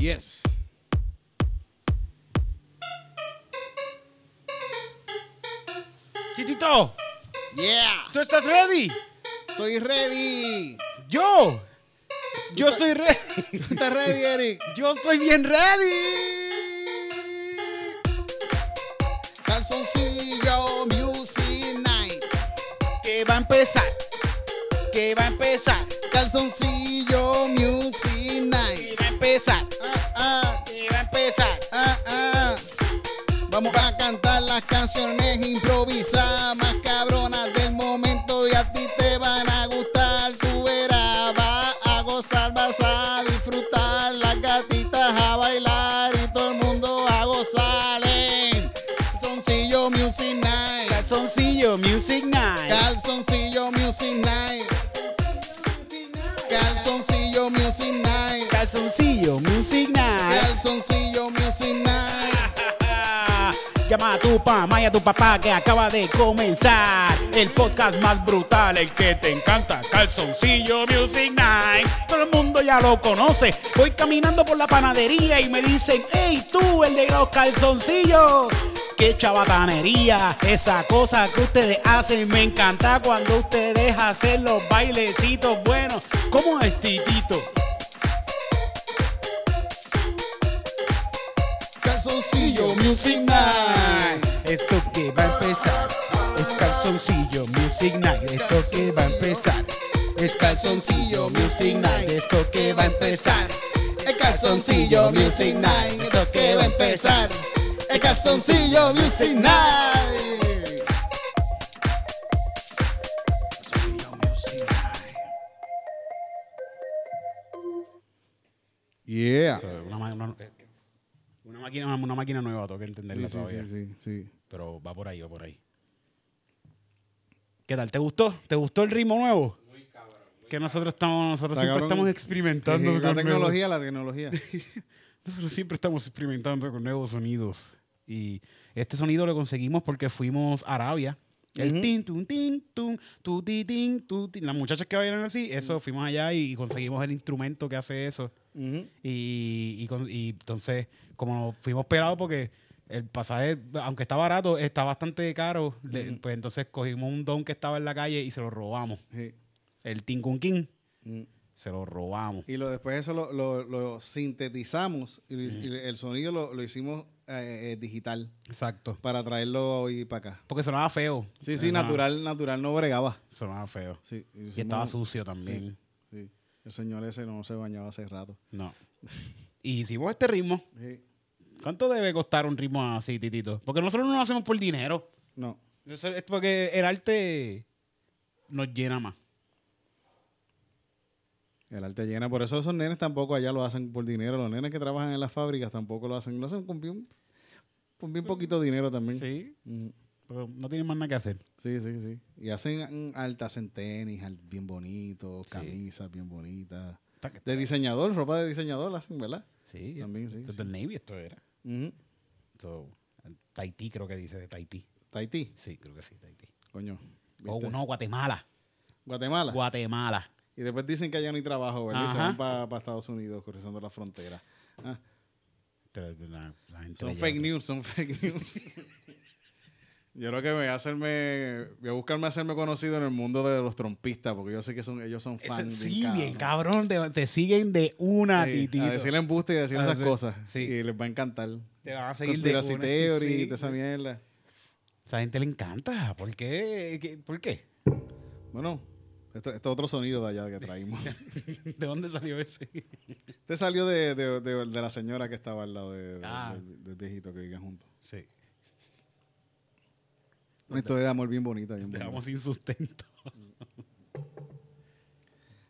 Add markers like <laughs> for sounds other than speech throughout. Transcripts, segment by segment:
Yes. Titito, Yeah. ¿tú estás ready? Estoy ready. Yo. Yo estoy ready. <laughs> ¿Estás ready, Eric? Yo estoy bien ready. Calzoncillo Music Night. Que va a empezar. Que va a empezar. Calzoncillo Music Night. Que va a empezar. Ah, ah, Que va a empezar. ah, ah. Vamos a cantar las canciones improvisadas más cabronas del momento y a ti te van a gustar. Tú verás, vas a gozar, vas a disfrutar. Las gatitas a bailar y todo el mundo a gozar. en Calzoncillo Music Night. Calzoncillo Music Night. Calzoncillo Music Night. Calzoncillo Music Night. Calzoncillo Music Night. <laughs> Llama a tu mamá y a tu papá que acaba de comenzar el podcast más brutal, el que te encanta, Calzoncillo Music Night. Todo el mundo ya lo conoce. Voy caminando por la panadería y me dicen, hey tú, el de los calzoncillos. Qué chabatanería, esa cosa que ustedes hacen. Me encanta cuando ustedes hacen los bailecitos buenos. ¿Cómo es Titito? Calzoncillo Music Night. Esto que va a empezar es calzoncillo Music Night. Esto que va a empezar es Calzoncillo Music Night. Esto que va a empezar. El Calzoncillo Music Night. Esto que va a empezar. El Calzoncillo Music Night. Calzoncillo Music Night. Yeah. Una, ma- una- máquina, una máquina nueva, tengo que entenderla Sí, todavía. sí, sí, sí. Pero va por ahí, va por ahí. ¿Qué tal? ¿Te gustó? ¿Te gustó el ritmo nuevo? Muy cabrón. Que nosotros estamos, nosotros siempre cabrón. estamos experimentando Sí, con La nuevos- tecnología, la tecnología. <laughs> Nosotros siempre estamos experimentando con nuevos sonidos. Y este sonido lo conseguimos porque fuimos a Arabia. El tin, tun, tin, tun, tu, ti, tin, tu, tin. Las muchachas que bailan así, eso, fuimos allá y conseguimos el instrumento que hace eso. Y, y con- y entonces, como fuimos pelados porque el pasaje, aunque está barato, está bastante caro, le- pues entonces cogimos un don que estaba en la calle y se lo robamos. Sí. El Tinkun King, se lo robamos. Y lo, después eso lo, lo- lo sintetizamos y, y el sonido lo, lo hicimos eh, eh, digital Exacto. para traerlo hoy para acá. Porque sonaba feo. Sí, sí, Sonaba- natural, natural no bregaba. Sonaba feo. Sí, Y estaba sucio también. Sí, sí. El señor ese no se bañaba hace rato. No. <laughs> Y hicimos este ritmo. Sí. ¿Cuánto debe costar un ritmo así, Titito? Porque nosotros no lo hacemos por dinero. No. Eso es porque el arte nos llena más. El arte llena. Por eso esos nenes tampoco allá lo hacen por dinero. Los nenes que trabajan en las fábricas tampoco lo hacen. Lo hacen con bien, con bien poquito dinero también. Sí. Mm. Pero no tienen más nada que hacer. Sí, sí, sí. Y hacen altas en tenis, bien bonitos, Sí. camisas bien bonitas. De diseñador, ropa de diseñador la hacen, ¿verdad? Sí. También, sí, Esto es sí. del Navy, esto era. Ujú. Esto, Tahití creo que dice de Tahití. Tahití, Sí, creo que sí, Tahití. coño. O no, Guatemala. Guatemala. Guatemala. y después dicen que allá no hay trabajo, ¿verdad? Y se van para Estados Unidos, cruzando la frontera. Ah, la- la gente son fake news, son fake news. <laughs> Yo creo que voy a hacerme, voy a buscarme hacerme conocido en el mundo de los trompistas, porque yo sé que son, ellos son fans. sí, bien cabrón. Te, te siguen de una, Sí, Titito. a decirle embuste y a decir A esas cosas. sí. Y les va a encantar. Te van a seguir de una. theory y toda esa mierda. Esa gente le encanta. ¿Por qué? ¿Qué- ¿Por qué? Bueno, esto, esto es otro sonido de allá que traímos. <laughs> ¿De dónde salió ese? Este salió de, de- de- de la señora que estaba al lado Ah. del, del viejito que vivían juntos. Sí. Una historia de amor bien bonita, bien bonita. Dejamos sin sustento.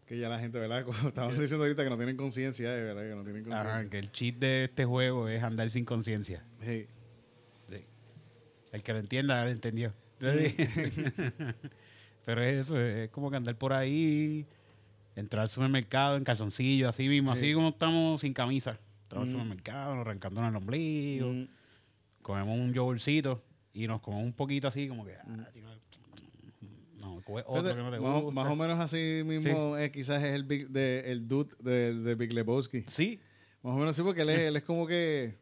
Que ya la gente, ¿verdad? <laughs> Como estaban diciendo ahorita que no tienen conciencia, eh, ¿verdad? Que no tienen Ajá, conciencia. que el cheat de este juego es andar sin conciencia. Sí. Sí. El que lo entienda, lo entendió. <laughs> <laughs> Pero es eso, es como que andar por ahí, entrar al supermercado en calzoncillo, así mismo, así Sí. como estamos sin camisa. Entramos al Mm. supermercado, nos arrancándonos el ombligo, Mm. comemos un yogurcito y nos comemos un poquito así, como que. Mm. ah, chico, no, coge otro que no te más, gusta. más o menos así mismo eh, quizás es el, big, de, el dude de, de Big Lebowski. Sí, Más o menos sí, porque él es, él es como que.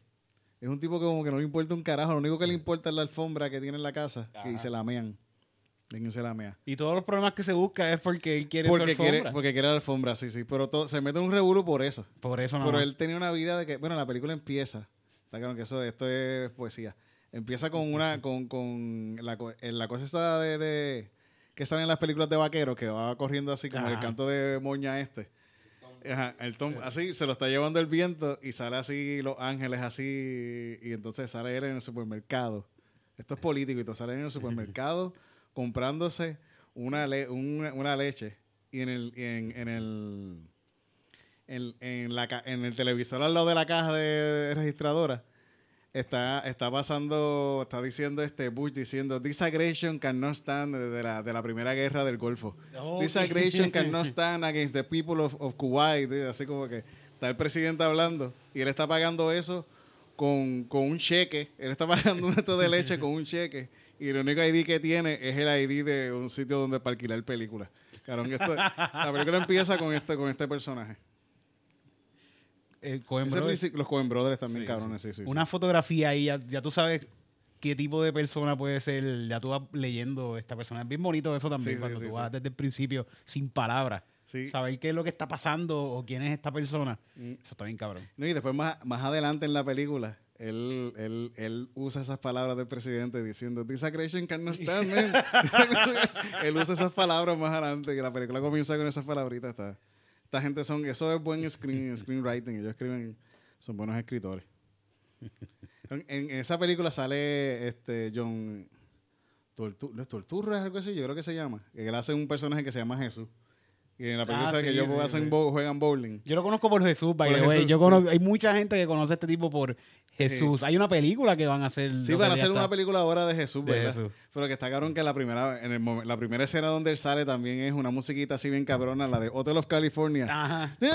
Es un tipo que como que no le importa un carajo. Lo único que le importa es la alfombra que tiene en la casa y se la mean. Se la mea. Y todos los problemas que se busca es porque él quiere Porque su quiere, porque quiere la alfombra, sí, sí. Pero todo, se mete en un revuelo por eso. Por eso no. Pero él tenía una vida de que, bueno, la película empieza, está claro que eso, esto es poesía. Empieza con una, <laughs> con, con la, eh, la cosa esta de, de- que salen en las películas de vaqueros, que va corriendo así como el canto de moña este. Ajá, el tom, así se lo está llevando el viento y sale así los ángeles así y entonces sale él en el supermercado. Esto es político y todo sale en el supermercado <laughs> comprándose una, le- una, una leche y en el, y en, en el en, en la, en el televisor al lado de la caja de registradora está, está pasando, está diciendo este Bush diciendo this aggression cannot stand de la, de la primera guerra del Golfo. Ok. This aggression cannot <laughs> stand against the people of, of Kuwait. Así como que está el presidente hablando y él está pagando eso con, con un cheque. Él está <laughs> pagando un esto de leche con un cheque. Y el único ID que tiene es el ID de un sitio donde para alquilar películas. Esto- la película empieza con este, con este personaje. Eh, Coen Brothers, los Coen Brothers también, Sí, cabrones, sí, sí. sí. una fotografía ahí, ya, ya tú sabes qué tipo de persona puede ser. Ya tú vas leyendo esta persona. Es bien bonito eso también, cuando tú vas desde el principio sin palabras. Sí. Saber qué es lo que está pasando o quién es esta persona. Mm. Eso está bien cabrón. No, y después más, más adelante en la película, él, él, él usa esas palabras del presidente diciendo, this aggression cannot stand, man. <laughs> <laughs> él usa esas palabras más adelante y la película comienza con esas palabritas. Esta, esta gente son, eso es buen <laughs> screen, screenwriting, ellos escriben, son buenos escritores. En, en esa película sale este John Tortu ¿no es Torturra, algo así, yo creo que se llama. Él hace un personaje que se llama Jesús. Y en la película Ah, que ellos sí, hacen sí. bo- juegan bowling. Yo lo conozco por Jesús, by Por the way. Jesús, Yo conozco, Hay mucha gente que conoce a este tipo por Jesús. Hay una película que van a hacer. Sí, van a hacer una película ahora de Jesús, De ¿verdad? Jesús. Pero que está cabrón que la primera, en el la primera escena donde él sale también es una musiquita así bien cabrona, la de Hotel of California. Ajá. Hotel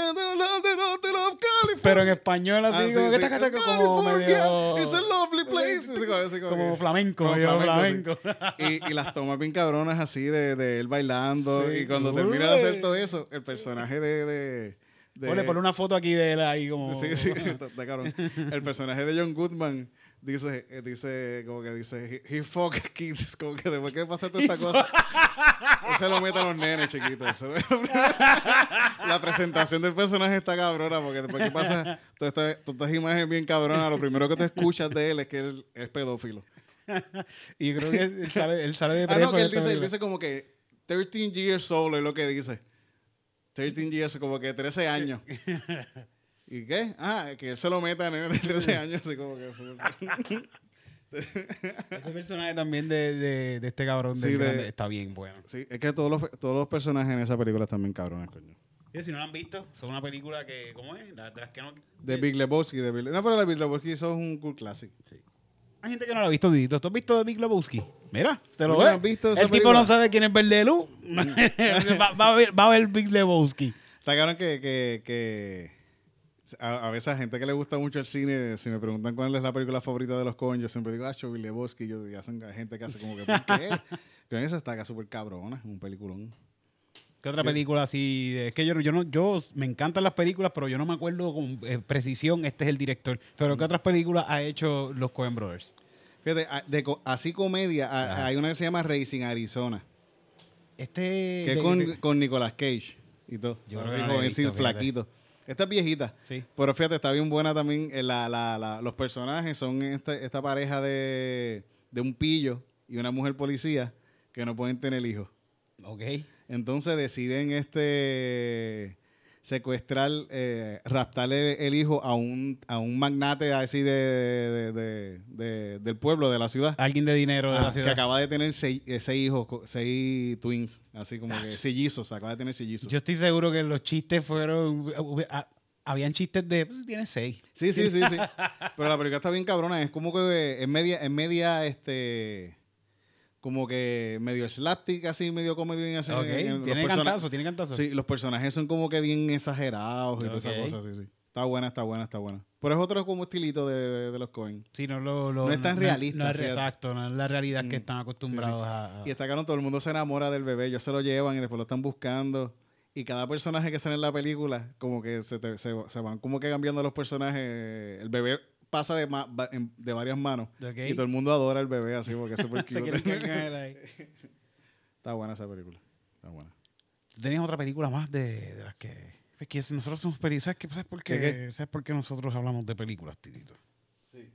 of California. Pero en español así, Ah, como, que taca, taca, como medio... It's a lovely place. Así como- así como Como que- flamenco, como medio flamenco, flamenco. sí. Y, y las tomas bien cabronas así de, de él bailando. Y cuando termina de hacer todo eso, el personaje de... de, de- ponle una foto aquí de él ahí como... Sí, sí, <laughs> está, está cabrón. El personaje de John Goodman dice, eh, dice, como que dice, he, he fuck kids, <laughs> como que después que pasa toda esta cosa, se lo mete a los nenes chiquitos. <laughs> La presentación del personaje está cabrona, porque después que pasa toda esta, todas estas imágenes bien cabronas, lo primero que te escuchas de él es que él es pedófilo. Y creo que él sale, él sale de Ah, preso. no, que él dice como que 13 years old es lo que dice. 13 years, como que 13 años. ¿Y qué? Ah, que él se lo meta en de 13 años, así como que... <laughs> Ese personaje también de, de, de este cabrón Sí, de- está bien bueno. Sí, es que todos los, todos los personajes en esa película están bien cabrones, coño. Y si no la han visto, son una película que, ¿cómo es? La- De las que no... De Big Lebowski, de Big No, pero la Big Lebowski eso es un cool classic. Hay gente que no la ha visto, Didito. ¿Tú has visto de Big Lebowski? Mira, te lo ¿No ves. has visto esa El tipo película? no sabe quién es Verdelú. <laughs> va, va a ver, va a ver Big Lebowski. Está cabrón que, que, que a, a veces a gente que le gusta mucho el cine, si me preguntan cuál es la película favorita de los coños, yo siempre digo, ah, Big Lebowski. Yo, y hacen gente que hace como que, ¿por qué? <laughs> Con esa está súper cabrona, un peliculón. ¿Qué otra película así? Es que yo, yo no, yo me encantan las películas, pero yo no me acuerdo con eh, precisión. Este es el director. Pero ¿qué otras películas ha hecho los Coen Brothers? Fíjate, a- de co- así comedia, a- Ajá. hay una que se llama Racing Arizona, Este. que es de- con, de- con Nicolas Cage y todo. Yo Así que no la he como visto, decir, fíjate. flaquito. Esta es viejita. Sí. Pero fíjate, está bien buena también. eh, la- la- la- los personajes son esta, esta pareja de, de un pillo y una mujer policía que no pueden tener hijos. Ok. Entonces deciden este secuestrar, eh, raptarle el hijo a un, a un magnate así de, de- de- de- del pueblo, de la ciudad. Alguien de dinero de Ah, la que ciudad. acaba de tener seis, eh, seis hijos, seis twins, así como que sellizos, acaba de tener sellizos. Yo estoy seguro que los chistes fueron. Habían chistes de. Pues, tiene seis. Sí, sí, sí, sí. <laughs> Pero la película está bien cabrona. Es como que es media, es media, este, como que medio slapstick, así, medio Ok. en- en los tiene cantazo, tiene cantazo. Sí, los personajes son como que bien exagerados y todas esas cosas, sí, sí. Está buena, está buena, está buena. Pero es otro como estilito de, de- de los Coen. Sí, no, lo, lo- No es tan realista, No es exacto, no es la realidad que Mm, están acostumbrados a. a- Y está claro, todo el mundo se enamora del bebé. Ellos se lo llevan y después lo están buscando. Y cada personaje que sale en la película, como que se, te- se, se van como que cambiando los personajes. El bebé pasa de, ma- de varias manos. Y todo el mundo adora al bebé así porque es súper <laughs> Se cute. quieren caer ahí. Está buena esa película. Está buena. Tenías otra película más de, de las que. Es que si nosotros somos películas. ¿Sabes, qué? ¿Sabes por qué? ¿Qué, qué? ¿Sabes por qué nosotros hablamos de películas, Titito? Sí.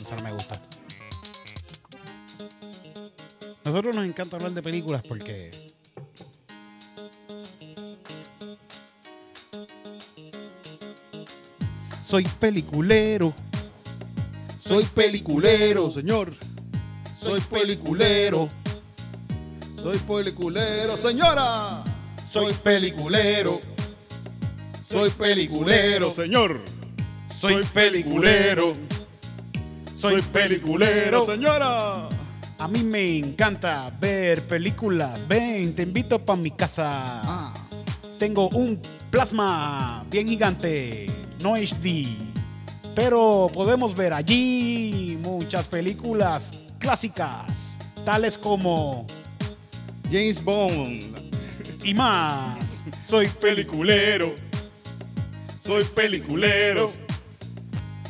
Esa no me gusta. Nosotros nos encanta hablar de películas porque. Soy peliculero. Soy peliculero, señor. Soy peliculero. Soy peliculero, señora. Soy peliculero. Soy peliculero, señor. Soy peliculero. Soy peliculero. señora. A mí me encanta ver películas. Ven, te invito para mi casa. Ah, Tengo un plasma bien gigante, no HD. Pero podemos ver allí muchas películas clásicas, tales como James Bond. y más. Soy peliculero. Soy peliculero.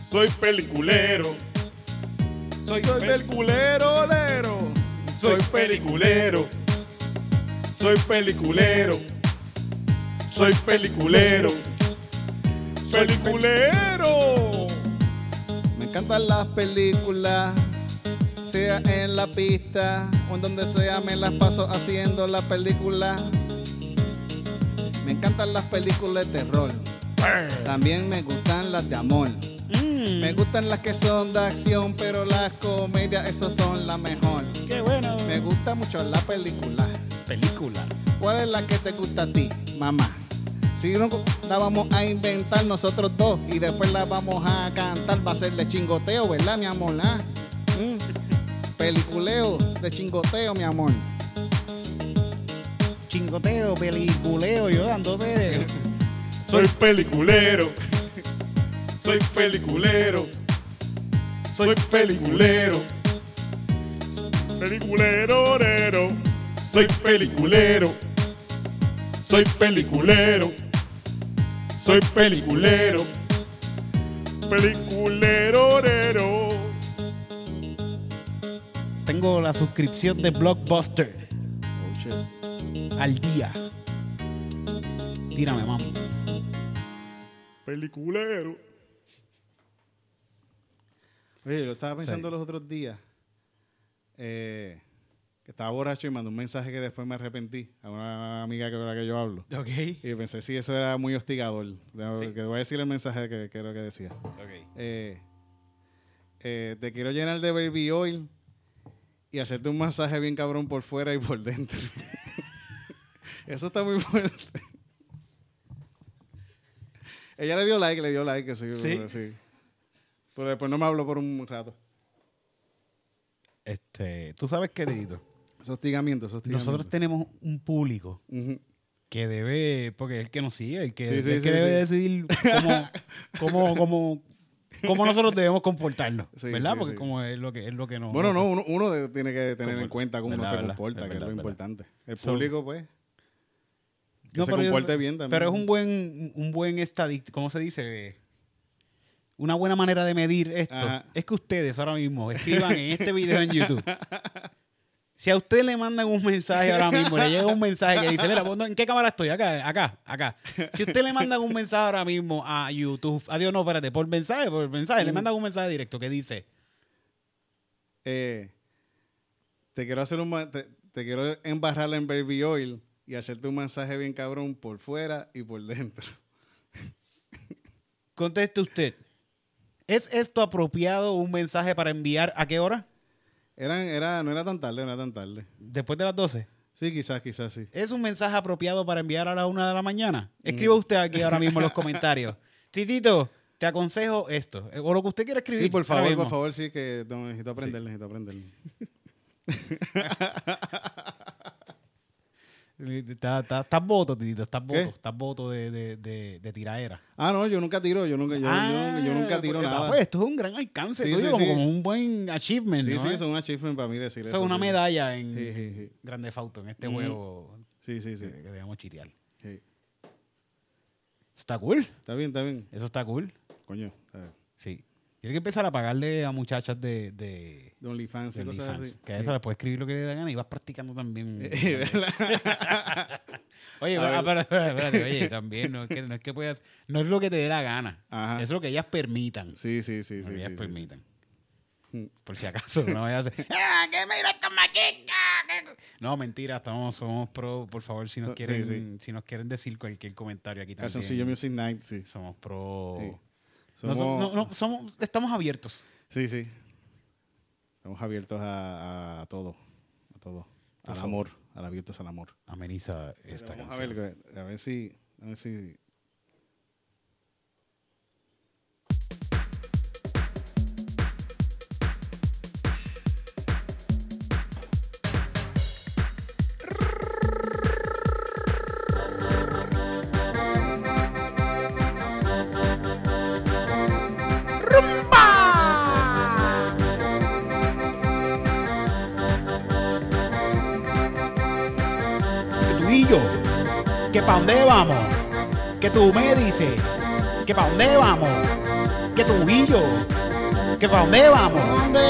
Soy peliculero. Soy, peliculero, lero. Soy peliculero. Soy peliculero. Soy peliculero. Peliculero. Me encantan las películas, sea en la pista o en donde sea, me las paso haciendo la película. Me encantan las películas de terror, también me gustan las de amor. Mm, Me gustan las que son de acción, pero las comedias, esas son las mejor. qué bueno. Me gusta mucho la película. Película. ¿Cuál es la que te gusta a ti, mamá? Si no la vamos a inventar nosotros dos y después la vamos a cantar, va a ser de chingoteo, ¿verdad, mi amor? ah? Mm. Peliculeo de chingoteo, mi amor. Chingoteo, peliculeo, yo dándote. Soy peliculero. Soy peliculero. Soy peliculero. Peliculero, orero. Soy peliculero. Soy peliculero. Soy peliculero. Peliculero, orero. Tengo la suscripción de Blockbuster Oh, shit. al día. Tírame, mami. Peliculero. Oye, yo estaba pensando Sí. los otros días eh, que estaba borracho y mandé un mensaje que después me arrepentí a una amiga que, con la que yo hablo. Ok. Y pensé, sí, eso era muy hostigador. Que voy a decir el mensaje que, que era lo que decía. Eh, eh, te quiero llenar de baby oil y hacerte un masaje bien cabrón por fuera y por dentro. <laughs> Eso está muy fuerte. Ella le dio like, le dio like, sí, ¿Sí? Pero después no me habló por un rato. Este, tú sabes qué, Tito. Eso es hostigamiento, eso es hostigamiento. Nosotros tenemos un público que debe, porque es el que nos sigue, el que, Sí, sí, el que debe decidir cómo, cómo, <laughs> cómo, cómo nosotros debemos comportarnos, ¿verdad? porque como es lo que es lo que nos Bueno, no, uno, uno tiene que tener en cuenta cómo uno se comporta, que es lo importante. El So- público, pues, que No, se yo- comporte bien también. Pero es un buen, un buen estadístico, ¿cómo se dice? Una buena manera de medir esto Ajá. es que ustedes ahora mismo escriban en este video en YouTube. Si a usted le mandan un mensaje ahora mismo, le llega un mensaje que dice, mira, ¿vos no- ¿en qué cámara estoy? Acá, acá, acá. Si usted le mandan un mensaje ahora mismo a YouTube, adiós, no, espérate, por mensaje, por mensaje, le mandan un mensaje directo que dice, eh, te quiero hacer un te, te quiero embarrar en baby oil y hacerte un masaje bien cabrón por fuera y por dentro. conteste usted, ¿es esto apropiado un mensaje para enviar a qué hora? Eran, era, no era tan tarde, no era tan tarde. Después de las 12. Sí, quizás, quizás sí. ¿Es un mensaje apropiado para enviar a la una de la mañana? Escriba usted aquí ahora mismo en los <laughs> comentarios. Titito, te aconsejo esto. eh, O lo que usted quiera escribir. Sí, por favor, por favor, sí, que necesito aprender, necesito aprender. <laughs> Estás estás voto, Titito, estás voto, estás voto de, de, de, de tiraera. Ah, no, yo nunca tiro, yo nunca, yo, yo- yo nunca tiro nada. Pues esto es un gran alcance, Sí, sí, como, sí. como un buen achievement, sí, ¿no? sí, es un achievement para mí decir Eso es una medalla en. Grande Fauto, en este juego Sí, sí, sí. que, que debemos chitear. Sí. Está cool, Está bien, está bien. eso está cool. Coño. está bien. Sí. Tiene que empezar a pagarle a muchachas de, de, De OnlyFans de cosas así. Que a eso le puedes escribir lo que le da gana y vas practicando también. <laughs> Sí. <laughs> Oye, A ah, ver. pero- espérate, oye, también no es que, no es que puedas, no es lo que te dé la gana, Ajá. es lo que ellas permitan. Sí, sí, sí, lo sí. que ellas sí, sí, permitan. Mm. Por si acaso, no vayas a hacer, <laughs> ¡ah, que mira esta machica! que-". No, mentira, estamos, somos pro, por favor, si nos So- sí, quieren, sí. si nos quieren decir cualquier comentario aquí también. Calzoncillo Music Night, sí. Somos pro. No, Somos, so- no, no, somos, estamos abiertos. Sí, sí. Estamos abiertos a, a todo. A todo. Por Al favor. amor. Al abiertos al amor. Ameniza esta Vamos a canción. ver, a ver si. A ver si. Que pa' dónde vamos, que tú me dices, que pa' dónde vamos, que tú y yo, que pa' dónde vamos, ¿Dónde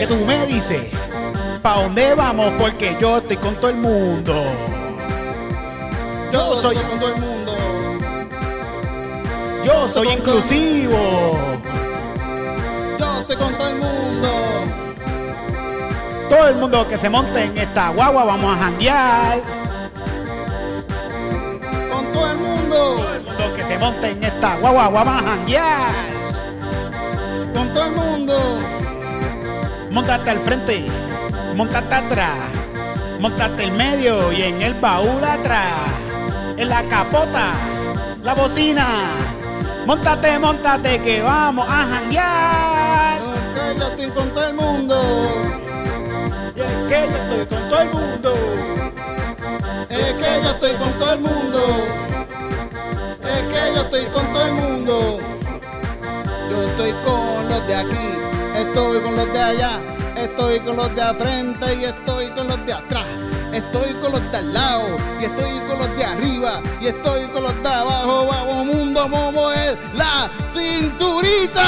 que tú me dices, pa' dónde vamos, porque yo estoy con todo el mundo. Yo soy- con todo el mundo. Yo soy inclusivo, Yo estoy con todo el mundo. todo el mundo que se monte en esta guagua vamos a janguear, monte en esta guagua vamos a janguear. Con todo el mundo. Montate al frente, montate atrás, montate en medio y en el baúl atrás, en la capota, la bocina. Montate, montate que vamos a janguear. Que yo estoy con todo el mundo. Y es que yo estoy con todo el mundo. Es que yo estoy con todo el mundo. Es yo estoy con todo el mundo. Yo estoy con los de aquí. Estoy con los de allá. Estoy con los de frente y estoy con los de atrás. Estoy con los de al lado y estoy con los de arriba y estoy con los de abajo. Vamos mundo, a mover la cinturita.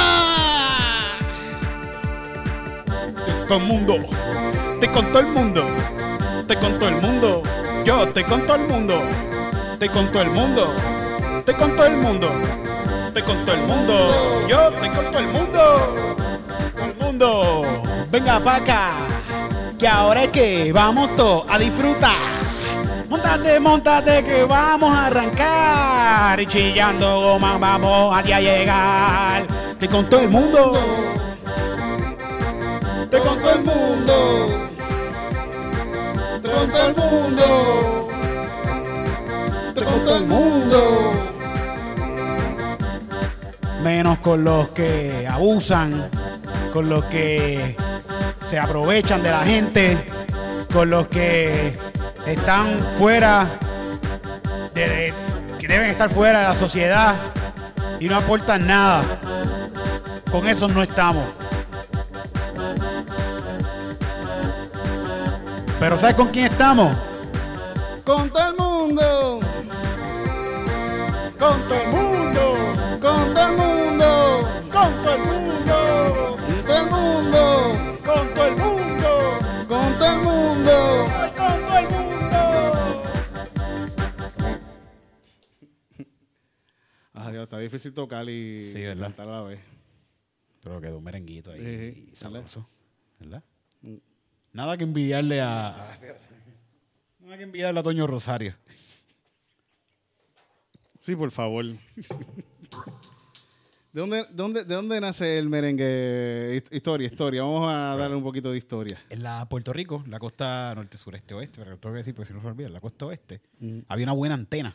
Todo el mundo, estoy con todo el mundo, estoy con todo el mundo. Yo estoy con todo el mundo, estoy con todo el mundo, estoy con todo el mundo, estoy con todo el mundo. Yo estoy con todo el mundo, todo el mundo. Venga acá, que ahora es que vamos todos a disfrutar. Montate, montate que vamos a arrancar. Y chillando goma vamos aquí a llegar. Estoy con todo el mundo. Estoy con todo el mundo. Estoy con todo el mundo. Estoy con todo el mundo. Menos con los que abusan, con los que se aprovechan de la gente, con los que están fuera, de, de- que deben estar fuera de la sociedad y no aportan nada. Con eso no estamos. Pero ¿sabes con quién estamos? Con todo el mundo. Con todo el mundo, Con todo el mundo. Con todo el mundo, Con todo el mundo. con todo el mundo. Con todo el mundo. con todo el mundo. Ah, Dios, está difícil tocar y Sí, ¿verdad? cantar a la vez. Pero quedó un merenguito ahí Sí, sí, sabroso, ¿verdad? Nada que envidiarle a... Nada que envidiarle a Toño Rosario. Sí, por favor. <laughs> ¿De dónde, de, dónde, ¿De dónde nace el merengue? Hist- Historia, historia. Vamos a darle un poquito de historia. En la Puerto Rico, la costa norte, sureste, oeste, pero tengo que decir porque si no se olvida, la costa oeste, Mm. había una buena antena,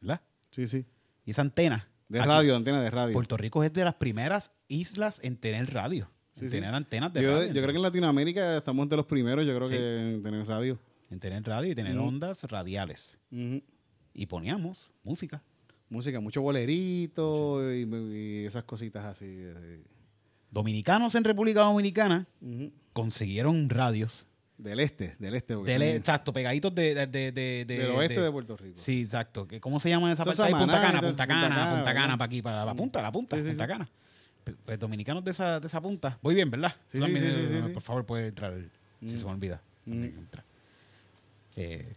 ¿verdad? Sí, sí. Y esa antena... De aquí- radio, antena de radio. Puerto Rico es de las primeras islas en tener radio. Sí, en sí. tener antenas de Yo, radio. yo creo que en Latinoamérica estamos de los primeros, yo creo Sí. que en tener radio. en tener radio y tener ondas radiales. Y poníamos música. Música, mucho bolerito y, y esas cositas así. así. Dominicanos en República Dominicana Ujú. consiguieron radios. Del este, del este. Del, exacto, pegaditos de, de, de, de- del oeste de, Puerto Rico. Sí, exacto. ¿Cómo se llama esa Eso es parte? Punta Cana, entonces, Punta Punta Cana, Punta Cana, para aquí, para la punta, la punta, Sí, sí, Punta. Cana. Pues, dominicanos de esa, de esa punta. Voy bien, ¿verdad? Sí, sí, también, sí. Por favor, puede entrar, si se me olvida. Mm. entra. Eh,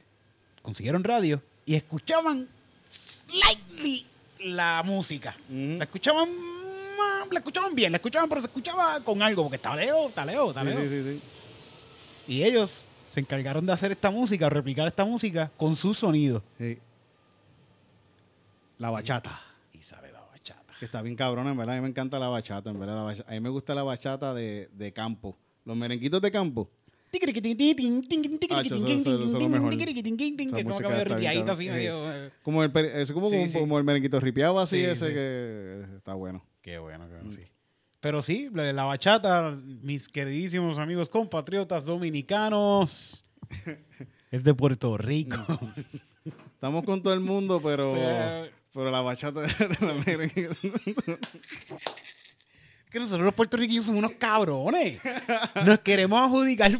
consiguieron radio y escuchaban slightly la música. La escuchaban la escuchaban bien, la escuchaban, pero se escuchaba con algo, porque está lejos, está Sí, sí, sí, sí. Y ellos se encargaron de hacer esta música, replicar esta música con su sonido. Sí. La bachata. Y sale la bachata. Está bien cabrona, en verdad. A mí me encanta la bachata, en verdad. la A mí me gusta la bachata de, de campo. Los merenguitos de campo. Ah, eso- eso- como que cabrona. así Sí. medio. Como el, es como, Sí, como, sí. como el merenguito ripiado así, Sí, ese sí. que está bueno. Qué bueno, bueno, sí. Pero sí, la la bachata, mis queridísimos amigos compatriotas dominicanos, es de Puerto Rico. Estamos con todo el mundo, pero, Pero- pero la bachata de la merengue. Que nosotros los puertorriqueños somos unos cabrones. Nos queremos adjudicar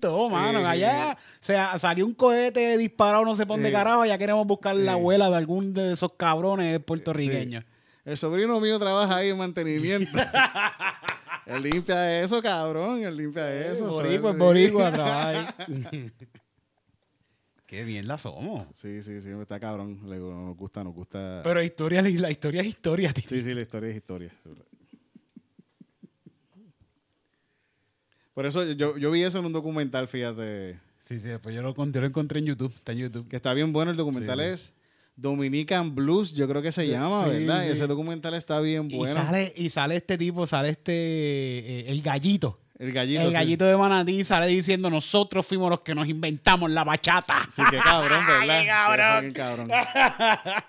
todo, mano. Allá o sea, salió un cohete disparado no sé por dónde Sí. carajo, ya queremos buscar la abuela de algún de esos cabrones puertorriqueños. El sobrino mío trabaja ahí en mantenimiento. <laughs> él limpia eso, cabrón. Él limpia eso. Boricua, es boricua, trabaja ahí. <laughs> Qué bien la somos. Sí, sí, sí, está cabrón. Nos gusta, nos gusta. Pero historia, la historia es historia, tío. Sí, sí, la historia es historia. Por eso yo, yo vi eso en un documental, fíjate, Sí, sí, después yo lo, encontré- lo encontré en YouTube. Está en YouTube. que está bien bueno. El documental Sí, sí. es Dominican Blues, yo creo que se Sí, llama, sí, ¿verdad? Ese documental está bien Y, bueno. sale, y sale este tipo, sale este, eh, el gallito. el gallito. el sí. gallito de Manatí sale diciendo, nosotros fuimos los que nos inventamos la bachata. Sí, qué cabrón, <laughs> ¿verdad? ¡Qué cabrón! Qué fucking cabrón. <laughs>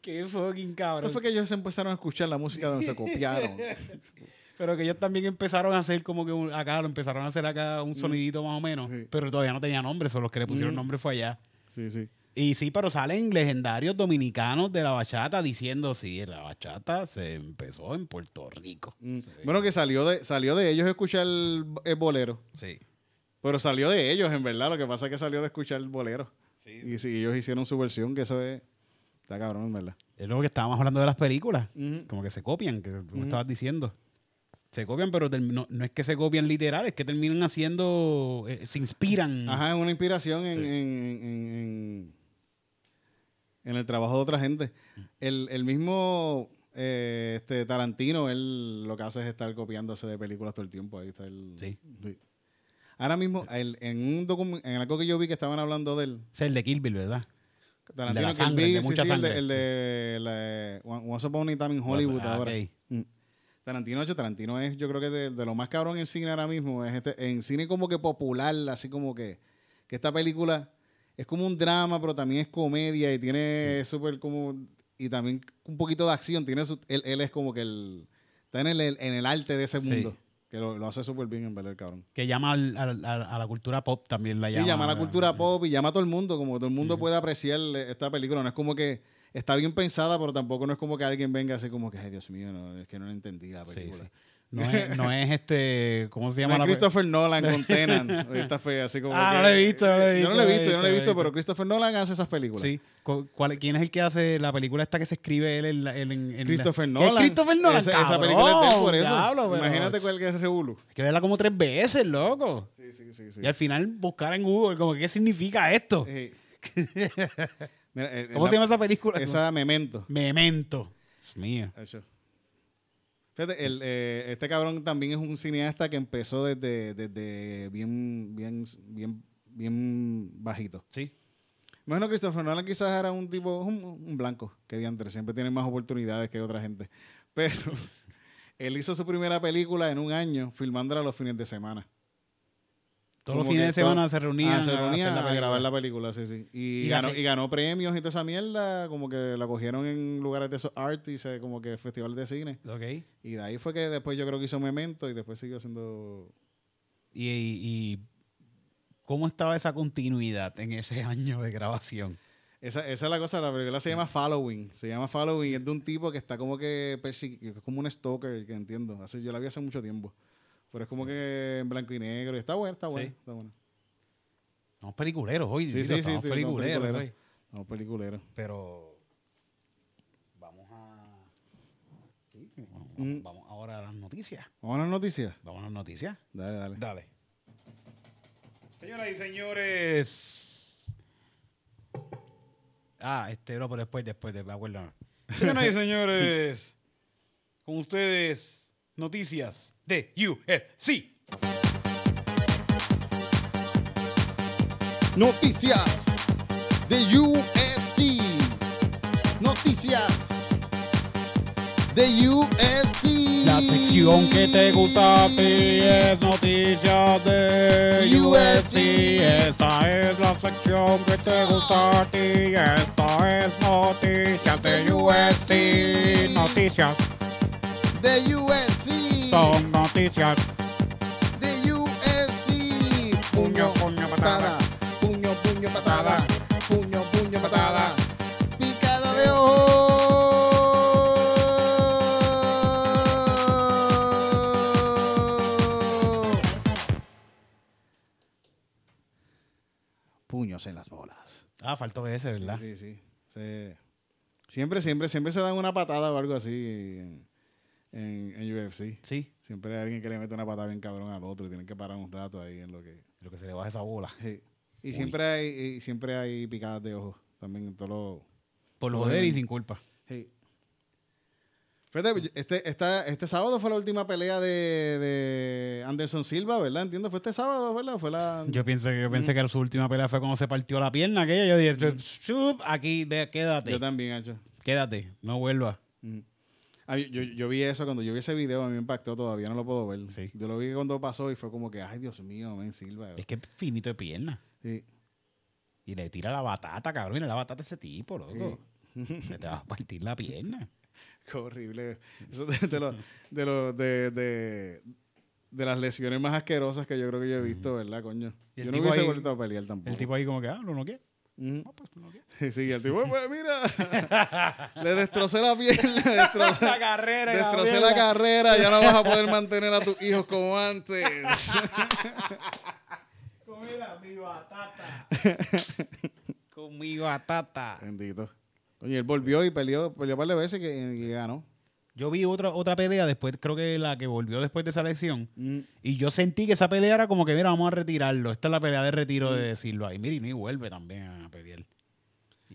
Qué fucking cabrón. Eso fue que ellos empezaron a escuchar la música donde se copiaron. <laughs> Pero que ellos también empezaron a hacer como que un- acá, lo empezaron a hacer acá un sonidito más o menos. Mm. Sí. Pero todavía no tenía nombre, solo los que le pusieron Mm. nombre fue allá. Sí, sí. Y sí, pero salen legendarios dominicanos de la bachata diciendo, sí, la bachata se empezó en Puerto Rico. Mm. Sí. Bueno, que salió de, salió de ellos escuchar el, el bolero. Sí. Pero salió de ellos, en verdad. Lo que pasa es que salió de escuchar el bolero. Sí, Y si ellos hicieron su versión, que eso es. Está cabrón, en verdad. Es lo que estábamos hablando de las películas. Como que se copian, que tú me estabas diciendo. Se copian, pero no, no es que se copian literal, es que terminan haciendo, eh, se inspiran. Ajá, es una inspiración en, Sí. en, en- en- en el trabajo de otra gente. El, el mismo eh, este Tarantino, él lo que hace es estar copiándose de películas todo el tiempo. Ahí está el. Sí. Ahora mismo, el- en un en algo que yo vi que estaban hablando de él, Es el de Kill Bill, ¿verdad? Tarantino, la sangre, el de mucha sí, el de- sangre. El de, la- Once Upon a Time in Hollywood Ah, ahora. Mm. Tarantino, hecho, Tarantino es, yo creo que de, de lo más cabrón en cine ahora mismo, es este, en cine como que popular, así como que, que esta película es como un drama, pero también es comedia y tiene súper como, y también un poquito de acción, tiene su, él, él es como que el, está en el, en el arte de ese Sí. mundo, que lo, lo hace súper bien en verdad el cabrón. Que llama al- a la cultura pop también la Sí, llama. llama a la cultura pop y llama a todo el mundo, como que todo el mundo puede apreciar esta película. No es como que está bien pensada, pero tampoco no es como que alguien venga así como que, ay Dios mío, no, es que no entendí la Sí, película. sí. No es, <laughs> no es este, ¿cómo se No llama es la pe- Christopher Nolan con <laughs> Tenan. Esta fue así como Ah, que- no lo he visto, no lo he Yo no visto, he no lo he visto, yo no lo he visto, no pero Christopher Nolan hace esas películas. Sí. Cuál- ¿Quién es el que hace la película esta que se escribe él en, la- en- en- Christopher la- Nolan. ¿Es Christopher Nolan, Esa, esa película es de él por eso. Diablo, Imagínate cuál que es Revolution. Hay que verla como tres veces, loco. Sí, sí, sí. sí. Y al final buscar en Google como qué significa esto. Eh, <laughs> mira, eh, ¿Cómo la- se llama esa película? Esa Memento. Memento. Dios mío. Eso. Fíjate, el, eh, este cabrón también es un cineasta que empezó desde, desde bien, bien, bien, bien bajito. Sí. Imagino que Christopher Nolan quizás era un tipo, un, un blanco, que diantre, siempre tiene más oportunidades que otra gente. <laughs> Pero <laughs> él hizo su primera película en un año, filmándola los fines de semana. Todos los fines de semana se reunían, Ah, se a reunían a grabar la película, sí, sí. Y, Y ganó, hace- y ganó premios y toda esa mierda, como que la cogieron en lugares de esos art y se, como que festivales de cine. Ok. Y de ahí fue que después yo creo que hizo Memento y después siguió haciendo... Y, y ¿Cómo estaba esa continuidad en ese <laughs> año de grabación? Esa, esa es la cosa, la película se llama Following. Se llama Following, es de un tipo que está como que que es como un stalker, que entiendo. Así, yo la vi hace mucho tiempo. Pero es como que en blanco y negro. Está buena, está buena. Sí. Está buena. Estamos peliculeros hoy, Sí, sí, sí. estamos sí, peliculeros peliculero. hoy. No, peliculero. Pero vamos a... Sí, vamos, Mm. vamos ahora a las noticias. Vamos a las noticias. Vamos a las noticias. Dale, dale. Dale. Señoras y señores. Ah, este, no, pero después, después, de, me acuerdo. Señoras y <laughs> señores, con ustedes, noticias de UFC. Noticias de UFC. Noticias de UFC. La sección que te gusta a ti es noticias de UFC. Esta es la sección que te gusta a ti. Esta es noticias de UFC. Noticias de UFC. son noticias. de UFC. Puño, puño, patada. Puño, puño, patada. Puño, puño, patada. Picada de ojo. Puños en las bolas. Ah, faltó ese, ¿verdad? Sí, sí. Se- Siempre, siempre, siempre se dan una patada o algo así en, en, en UFC. Sí, Siempre hay alguien que le mete una patada bien cabrón al otro y tienen que parar un rato ahí en lo que. lo que se le baja esa bola. Sí. Y siempre hay, y siempre hay picadas de ojos también en todos los. Por Todo joder y sin culpa. Sí. Fíjate, este, esta- este sábado fue la última pelea de, de Anderson Silva, ¿verdad? Entiendo, fue este sábado, ¿verdad? Fue la. Yo pensé, yo pensé que su última pelea fue cuando se partió la pierna aquella. Yo dije, "Chup, aquí, ve, quédate, Yo también, Hacho. quédate, no vuelvas. Mm. Yo, yo- yo vi eso, cuando yo vi ese video, a mí me impactó todavía, no lo puedo ver. Sí. Yo lo vi cuando pasó y fue como que, ay, Dios mío, men, Silva. Es que es finito de pierna. Sí. Y le tira la batata, cabrón. Mira la batata a ese tipo, loco. <laughs> Se te va a partir la pierna. <laughs> Qué horrible. Eso de, de, lo- de, lo- de, de- las lesiones más asquerosas que yo creo que yo he visto, ¿verdad, coño? Yo no hubiese ahí- vuelto a pelear tampoco. El tipo ahí como que, ah, lo noqué. No, pues no. <laughs> Sí, el tipo, pues mira, <laughs> le destrocé la pierna, le destrocé, La carrera y la destrocé la, carrera, ya no vas a poder mantener a tus hijos como antes. <laughs> Mira, mi batata. Con mi batata. Bendito. Oye, él volvió y peleó, peleó un par de veces que, que ganó. Yo vi otra, otra pelea después, creo que la que volvió después de esa elección. Mm. Y yo sentí que esa pelea era como que, mira, vamos a retirarlo. Esta es la pelea de retiro de Silva. Y mira, y no vuelve también a pelear.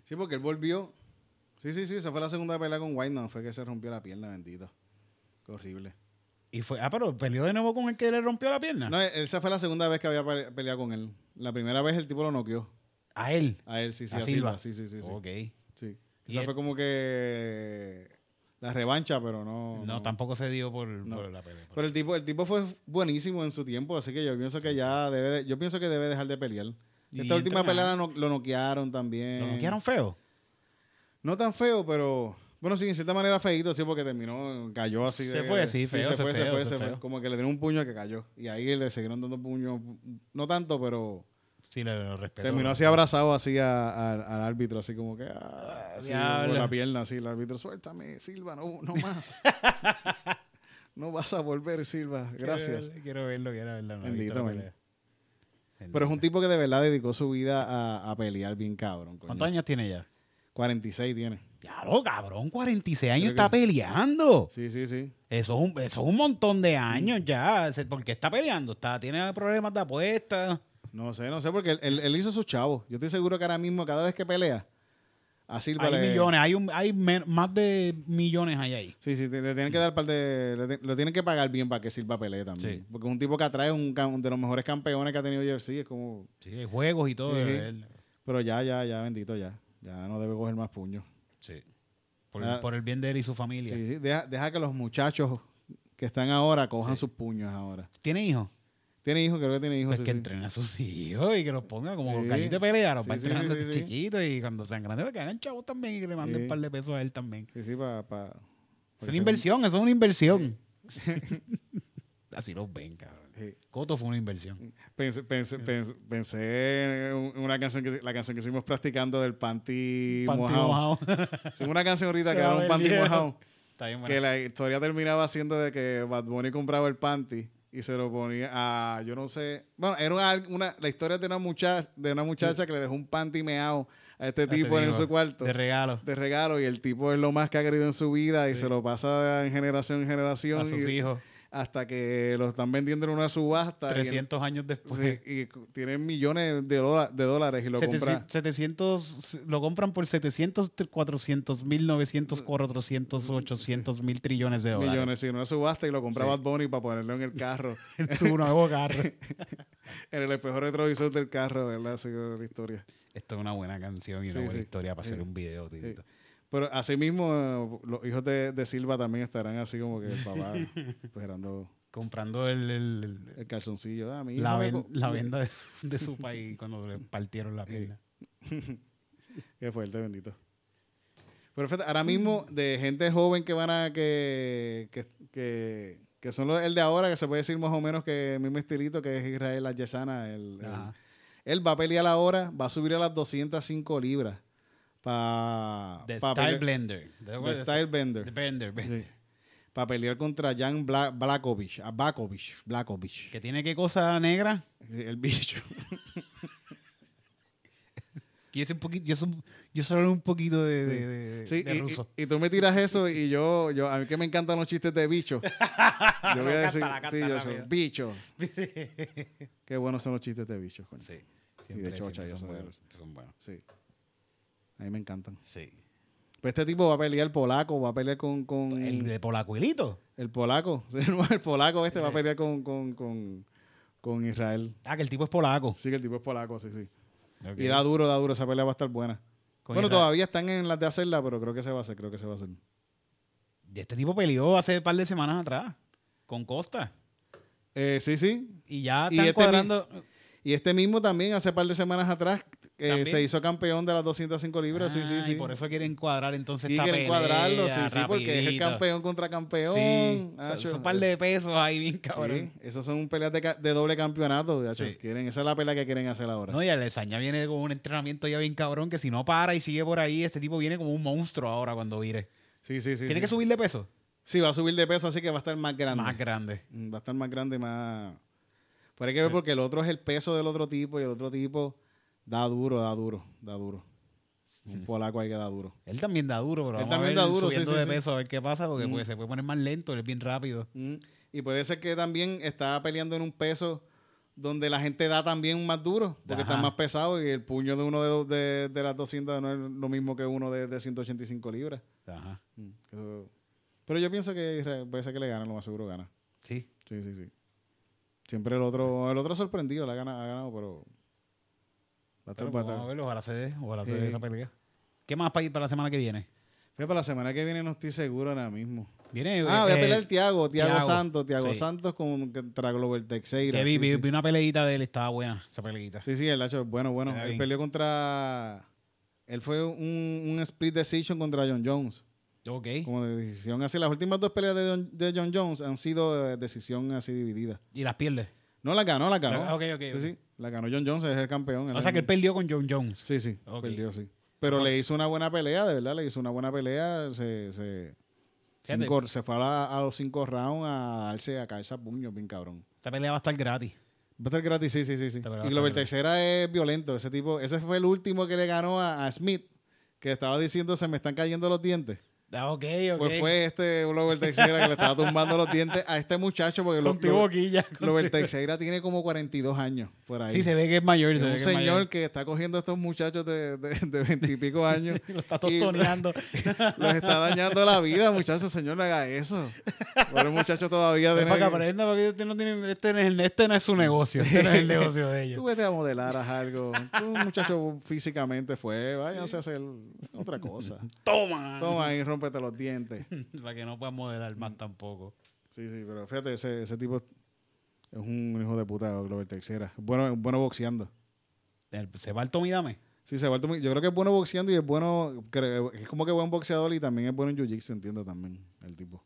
Sí, porque él volvió. Sí, sí, sí, esa fue la segunda pelea con Whiteman, fue que se rompió la pierna, bendito. Qué horrible. Y fue, ah, pero peleó de nuevo con el que le rompió la pierna. No, esa fue la segunda vez que había pele- peleado con él. La primera vez el tipo lo noqueó. A él. A él, sí, sí, a a Silva. Silva. Sí, sí, sí. sí. Ok. Sí. Esa él- fue como que la revancha, pero no. No, tampoco se dio por, No. por la pelea. Pero el tipo, el tipo fue buenísimo en su tiempo, así que yo pienso que ya debe, de- yo pienso que debe dejar de pelear. Y Esta última pelea lo, lo noquearon también. ¿Lo noquearon feo? No tan feo, pero bueno, sí, en cierta manera feíto, sí, porque terminó, cayó así. Se de- fue, sí, feo, se se fue, se fue, se se fue. Como que le dieron un puño que cayó. Y ahí le siguieron dando puños, no tanto, pero Sí, lo respeto. terminó así abrazado así a- a- al árbitro, así como que, ah, así, con la pierna, así, el árbitro, suéltame, Silva, no, no más. <laughs> no vas a volver, Silva, gracias. Quiero verlo, quiero verlo. no Bendito. Pero es un tipo que de verdad dedicó su vida a, a pelear bien cabrón. coño. ¿Cuántos años tiene ya? 46 tiene. Ya lo cabrón, 46 años Creo está sí. peleando. Sí, sí, sí. Eso es, un, eso es un montón de años ya. ¿Por qué está peleando? Está, tiene problemas de apuestas. No sé, no sé, porque él, él- él hizo sus chavos. Yo estoy seguro que ahora mismo, cada vez que pelea, a Silva Hay le- millones, hay, un, hay más de millones hay ahí. Sí, sí, le tienen que dar par de. Le, lo tienen que pagar bien para que Silva pelee también. Sí. Porque es un tipo que atrae un, de los mejores campeones que ha tenido UFC. Es como. Sí, hay juegos y todo. Sí. de él. Pero ya, ya, ya, bendito, ya. Ya no debe coger más puños. Sí. Por, Ah. por el bien de él y su familia. Sí, sí. Deja, deja que los muchachos que están ahora cojan sus puños ahora. ¿Tiene hijos? ¿Tiene hijos? Creo que tiene hijos. Pues sí, que sí. entrene a sus hijos y que los ponga como Sí. gallito de pelea, los va entrenando desde chiquitos y cuando sean grandes, pues que hagan chavos también y que le manden un par de pesos a él también. Sí, sí, para. Pa, Es una inversión, eso es una inversión. <laughs> Así los ven, cabrón. Coto fue una inversión. Pensé, pensé, pensé, pensé en una canción que la canción que hicimos practicando del panty, Panty mojado. mojado. <laughs> Una canción ahorita Se que era un panty mojado. Está bien, Que la historia terminaba siendo de que Bad Bunny compraba el panty y se lo ponía a, yo no sé, bueno, era una, una- la historia de una muchacha, de una muchacha que le dejó un panty meado a este Este tipo en su cuarto De regalo. de regalo y el tipo es lo más que ha querido en su vida y Sí. se lo pasa en generación en generación A sus y- hijos. Hasta que lo están vendiendo en una subasta y- 300 años después. sí, y, tienen millones de, dola- de dólares y lo 700, compra 700, lo compran por 700, 400 mil, 900, 400, 800 mil trillones de dólares. millones sí, en una subasta y lo compra Sí. Bad Bunny para ponerlo en el carro <laughs> En su nuevo carro. <laughs> en el espejo retrovisor del carro ¿verdad? Así que la historia Esto es una buena canción y una Sí, buena historia para hacer un video. Tito. Pero asimismo eh, los hijos de, de Silva también estarán así como que el papá <laughs> esperando Comprando el, el- el- el calzoncillo ah, mi la, ven- la venda de su, de su país cuando le partieron la <laughs> pierna. <laughs> Qué fuerte, bendito. Pero fíjate, ahora mismo, de gente joven que van a. que, que, que, que son los, el de ahora, que se puede decir más o menos que el mismo estilito, que es Israel Ayesana. El, él va a pelear ahora, va a subir a las 205 libras. Para The Style Blender. The Style Bender. The Blender, Blender. Para pelear contra Jan Bla- Blakovic. A Bakovic. Blakovic. Que tiene qué cosa negra. El bicho. Yo sé un poquito, yo, soy- yo solo hablo un poquito de, de, de- Sí, de y, ruso. y- y tú me tiras eso y yo, yo, a mí que me encantan los chistes de bicho. <laughs> Yo voy a decir, canta, la sí, canta yo rápido. soy bicho. <laughs> Qué buenos son los chistes de bichos, coño. Sí. Y de chocha son buenos. Son buenos. Sí. A mí me encantan. Sí. Pues este tipo va a pelear polaco, va a pelear con, con El de Polacuelito. el polaco. <laughs> El polaco este va a pelear con, con, con, con Israel. Ah, que el tipo es polaco. Sí, que el tipo es polaco, sí, sí. Y da duro, da duro. Esa pelea va a estar buena. Bueno, Israel. todavía están en las de hacerla, pero creo que se va a hacer, creo que se va a hacer. Y Este tipo peleó hace un par de semanas atrás con Costa. Eh, sí, sí. Y ya Y están este cuadrando. Y este mismo también, hace par de semanas atrás, eh, se hizo campeón de las 205 libras. sí, sí, Ah, sí. Y por eso quieren cuadrar entonces Y esta quieren pelea cuadrarlo, sí, sí, porque es el campeón contra campeón. Sí, son un par de pesos ahí bien cabrón. Sí, esos son peleas de, de doble campeonato. Sí. Quieren, esa es la pelea que quieren hacer ahora. No, y Alexaña viene con un entrenamiento ya bien cabrón que si no para y sigue por ahí, este tipo viene como un monstruo ahora cuando vire. sí, sí, sí. Tiene sí. que subir de peso. Sí, va a subir de peso, así que va a estar más grande. Más grande. Mm, Va a estar más grande, más... Pero hay que ver porque el otro es el peso del otro tipo y el otro tipo da duro, da duro, da duro. Un polaco ahí que da duro. Él también da duro, pero Él vamos también a da duro, subiendo sí, de peso a ver qué pasa, porque Mm. pues, se puede poner más lento, él es bien rápido. Mm. Y puede ser que también está peleando en un peso donde la gente da también más duro, porque Ajá. está más pesado y el puño de uno de, de, de las 200 no es lo mismo que uno de, de 185 libras. Ajá. Mm. Eso- Pero yo pienso que Israel puede ser que le gane, lo más seguro gana. Sí. Sí, sí, sí. Siempre el otro, el otro sorprendido, le ha ganado, ha ganado pero va a estar, va a vamos a estar. verlo, ojalá se dé, ojalá se dé esa pelea. ¿Qué más para ir para la semana que viene? Fíjate, para la semana que viene no estoy seguro ahora mismo. Viene. Ah, voy a eh, pelear Tiago, Tiago Santos, Tiago sí. Santos con, contra Global Teixeira. que vi, sí, vi- sí. vi una peleita de él, estaba buena esa peleita. Sí, sí, el hacho, bueno, bueno. Queda Él bien. peleó contra. Él fue un, un split decision contra John Jones. Ok. Como de decisión así. Las últimas dos peleas de, John- de John Jones han sido eh, decisión así dividida. Y las pierde. No la ganó, la ganó. Ok, ok, Sí, ok. sí. La ganó John Jones, es el campeón. O sea que él perdió con John Jones. Sí, sí. Perdió, sí. Pero le hizo una buena pelea, de verdad. Le hizo una buena pelea. Se, se, cinco- se fue a, la- a los cinco rounds a darse a caerse a puños, bien cabrón. Esta pelea va a estar gratis. Va a estar gratis, sí, sí, sí. sí. Y a Glover estar gratis. Teixeira es violento. Ese tipo, ese fue el último que le ganó a, a Smith, que estaba diciendo se me están cayendo los dientes. Ah, ok, ok. Pues fue este Glover Teixeira que le estaba tumbando los dientes a este muchacho porque lo, Contigo, lo- boquilla. Glover Teixeira tiene como 42 años por ahí. Sí, se ve que es mayor. Es se ve un que es señor mayor. que está cogiendo a estos muchachos de, de, de 20 y pico años. <laughs> Lo está y tostoneando. <laughs> Les está dañando la vida, muchachos. Señor, no haga eso. Pero el muchacho todavía tiene para que aprenda, porque este no, tiene, este, no es, este no es su negocio. Este no es el <laughs> negocio de ellos. Tú vete a modelar haz algo. Tú, un muchacho físicamente fue. Váyanse a hacer otra cosa. Toma. Toma ahí, rómpete los dientes. <laughs> para que no puedan modelar más tampoco. Sí, sí, pero fíjate, ese, ese tipo es un hijo de puta, Glover Teixeira. Bueno, es bueno boxeando. El- Se va el Tommy Dame. Sí, se ha vuelto muy- Yo creo que es bueno boxeando y es bueno. es como que buen boxeador y también es bueno en jiu-jitsu, entiendo también, el tipo.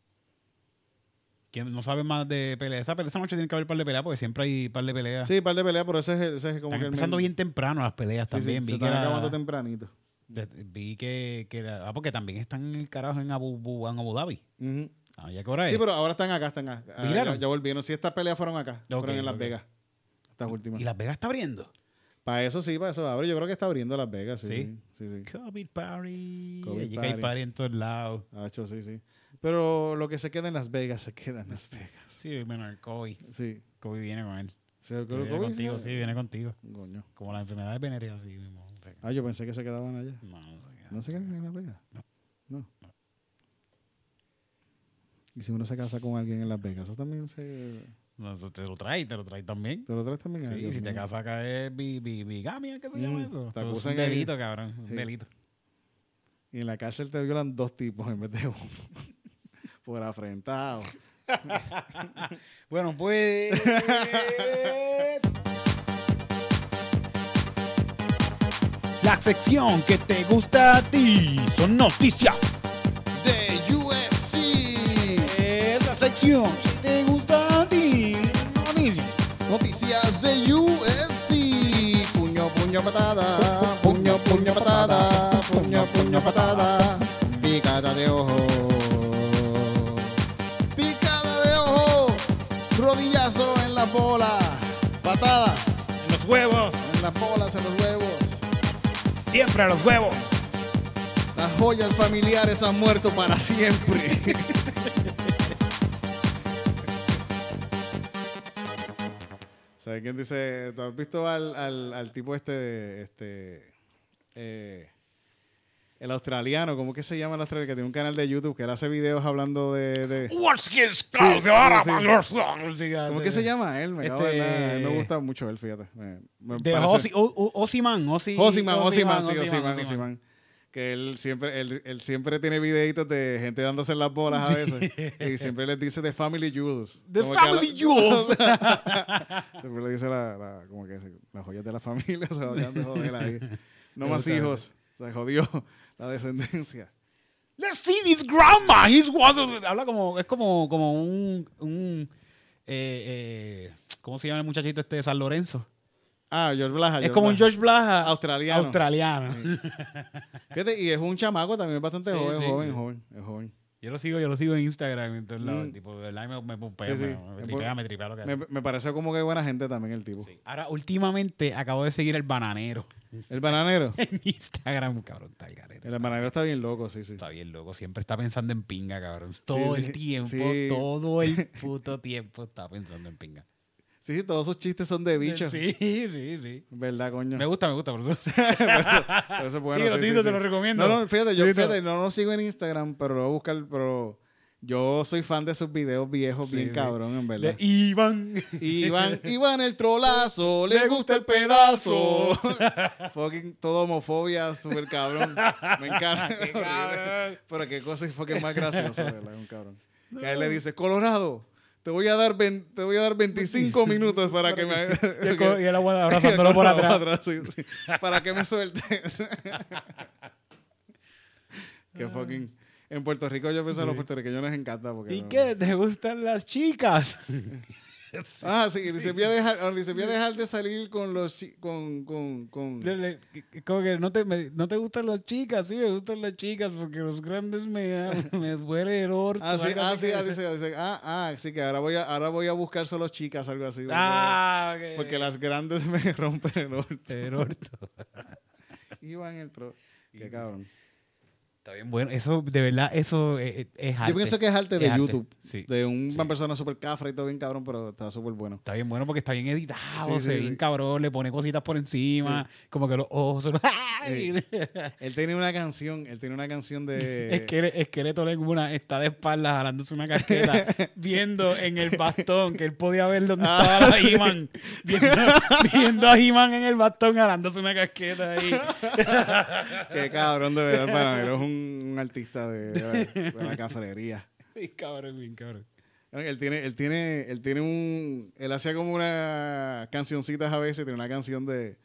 ¿Quién no sabe más de pelea? Esa, esa noche tiene que haber par de peleas porque siempre hay par de peleas. Sí, par de peleas, pero ese es, el- ese es como Están que el empezando bien temprano las peleas Sí, sí, también. se vi que, están acabando tempranito. De- vi que, que la- ah, porque también están en el carajo en Abu, Bu- en Abu Dhabi. Ujú. Ah, ¿ya qué? Sí, pero ahora están acá, están acá. Ah. Ya, ya volvieron. Sí, estas peleas fueron acá. Fueron en Las. Vegas. Estas últimas. ¿Y Las Vegas está abriendo? Para eso sí, para eso abre. Yo creo que está abriendo Las Vegas. Sí, ¿Sí? sí, sí. sí. COVID party. COVID party. party en todos lados. Hecho, sí, sí. Pero lo que se queda en Las Vegas, se queda en Las Vegas. Sí, bueno, el COVID. Sí. COVID viene con él. ¿Se Viene contigo, sí, viene contigo. Coño. Como las enfermedades venéreas, así mismo. Ah, yo pensé que se quedaban allá. no, no sé. ¿No se quedan en Las Vegas? No. No. Y si uno se casa con alguien en Las Vegas, eso también se... No, eso te lo trae, te lo trae también. ¿Te lo traes también? Sí, Dios si te casas acá es bi- bi- bigamia, ¿qué se llama Mm, eso? te Eso es acusan un ahí. delito, cabrón. Un Sí. delito. Y en la cárcel te violan dos tipos en vez de uno. Por afrentado. <laughs> Bueno, pues. <laughs> La sección que te gusta a ti son noticias. De UFC. Es la sección que te gusta a ti. Noticias. Noticias de UFC. Puño, puño, patada. Puño, puño, patada. Puño, puño, patada. Picada de ojo. Picada de ojo. Rodillazo en la bola. Patada En los huevos. en las bolas, en los huevos. Siempre a los huevos. Las joyas familiares han muerto para siempre. ¿Sabes quién dice? ¿Tú has visto al, al, al tipo este, este, eh, el australiano? ¿Cómo que se llama el australiano? Que tiene un canal de YouTube que él hace videos hablando de... de What's his sí, sí. ¿Cómo que se llama? él? Me, cago en Este- me gusta mucho él, fíjate. Me, me De parece- Osi, o, o- Osiman, Osi, Osiman, Osiman, sí, Osiman, Osiman, Osiman. Osiman. Que él siempre, él, él siempre tiene videitos de gente dándose en las bolas a veces. Y siempre les dice The Family Jewels. The Como a la- Family Jewels. <laughs> siempre le dice la, la- como que las joyas de la familia <laughs> se van de joder ahí. No Me más gusta. hijos. Se jodió la descendencia. Let's see this grandma. He's the- Habla como, es como, como un, un eh, eh, ¿cómo se llama el muchachito este de San Lorenzo? Ah, George Blaha. es como un George Blaha Australiano. australiano. Fíjate, y es un chamaco también bastante Sí, joven, sí. joven, joven, es joven. Yo lo sigo, yo lo sigo en Instagram, en todos lados. Mm. Tipo, de verdad me, me pompea, Sí, sí. me, me tripea, me tripea lo que Me, hace. me parece como que buena gente también el tipo. Sí. Ahora, últimamente acabo de seguir el bananero El bananero. <laughs> en Instagram, cabrón, está el garete. El bananero está bien loco, sí, sí. Está bien loco, siempre está pensando en pinga, cabrón. Todo el tiempo, todo el <laughs> puto tiempo está pensando en pinga. Sí, sí, todos sus chistes son de bicho. Sí, sí, sí. ¿Verdad, coño? Me gusta, me gusta, por eso. <laughs> Pero eso es <laughs> bueno. Síguelo, sí, Tito, sí, te sí. lo recomiendo. No, no, fíjate, yo fíjate, no lo sigo en Instagram, pero lo voy a buscar, pero yo soy fan de sus videos viejos, bien cabrón, en verdad. De Iván. Iván, <laughs> Iván el trolazo, le gusta el pedazo. fucking todo homofobia, súper cabrón. Me encanta. Qué cabrón. Pero qué cosa es fucking más gracioso, ¿verdad? Un cabrón. Que a él le dice, Colorado, te voy a dar, ven- te voy a dar 25 <laughs> minutos para que me... Y el, <laughs> co- y el agua abrazándolo <laughs> por atrás. sí, sí. Para que me sueltes. que fucking. En Puerto Rico yo pienso que a los puertorriqueños les encanta. Porque ¿Y no- qué? ¿Te gustan las chicas? <laughs> Ah, sí, dice, voy a dejar, dice, voy a dejar de salir con los con, con, con... Como que no te, me- no te gustan las chicas, sí me gustan las chicas porque los grandes me, <laughs> me duele el orto. Ah, sí, ah, así sí, ah, dice, <laughs> dice, ah, ah, sí, que ahora voy a, ahora voy a buscar solo chicas, algo así. porque- Ah, ok. Porque las grandes me rompen el orto. El orto. Iban el tro... Qué cabrón. Está bien bueno. Eso, de verdad, eso es, es arte. Yo pienso que es arte de Es arte, YouTube. sí. De una Sí. persona súper cafra y todo bien cabrón, pero está súper bueno. Está bien bueno porque está bien editado, Sí, se ve bien cabrón, le pone cositas por encima, como que los ojos son... <laughs> Él tiene una canción, él tiene una canción de... <laughs> Esquele- Esqueleto Lenguna está de espaldas jalándose una casqueta, <laughs> viendo en el bastón, que él podía ver dónde Ah. estaba la He-Man, viendo, viendo a He-Man en el bastón jalándose una casqueta ahí. Qué cabrón, de verdad, para es un, un artista de, de la cafrería. <laughs> Bien cabrón, bien cabrón. Él tiene, él tiene, él tiene un, él hacía como unas cancioncitas a veces, tiene una canción de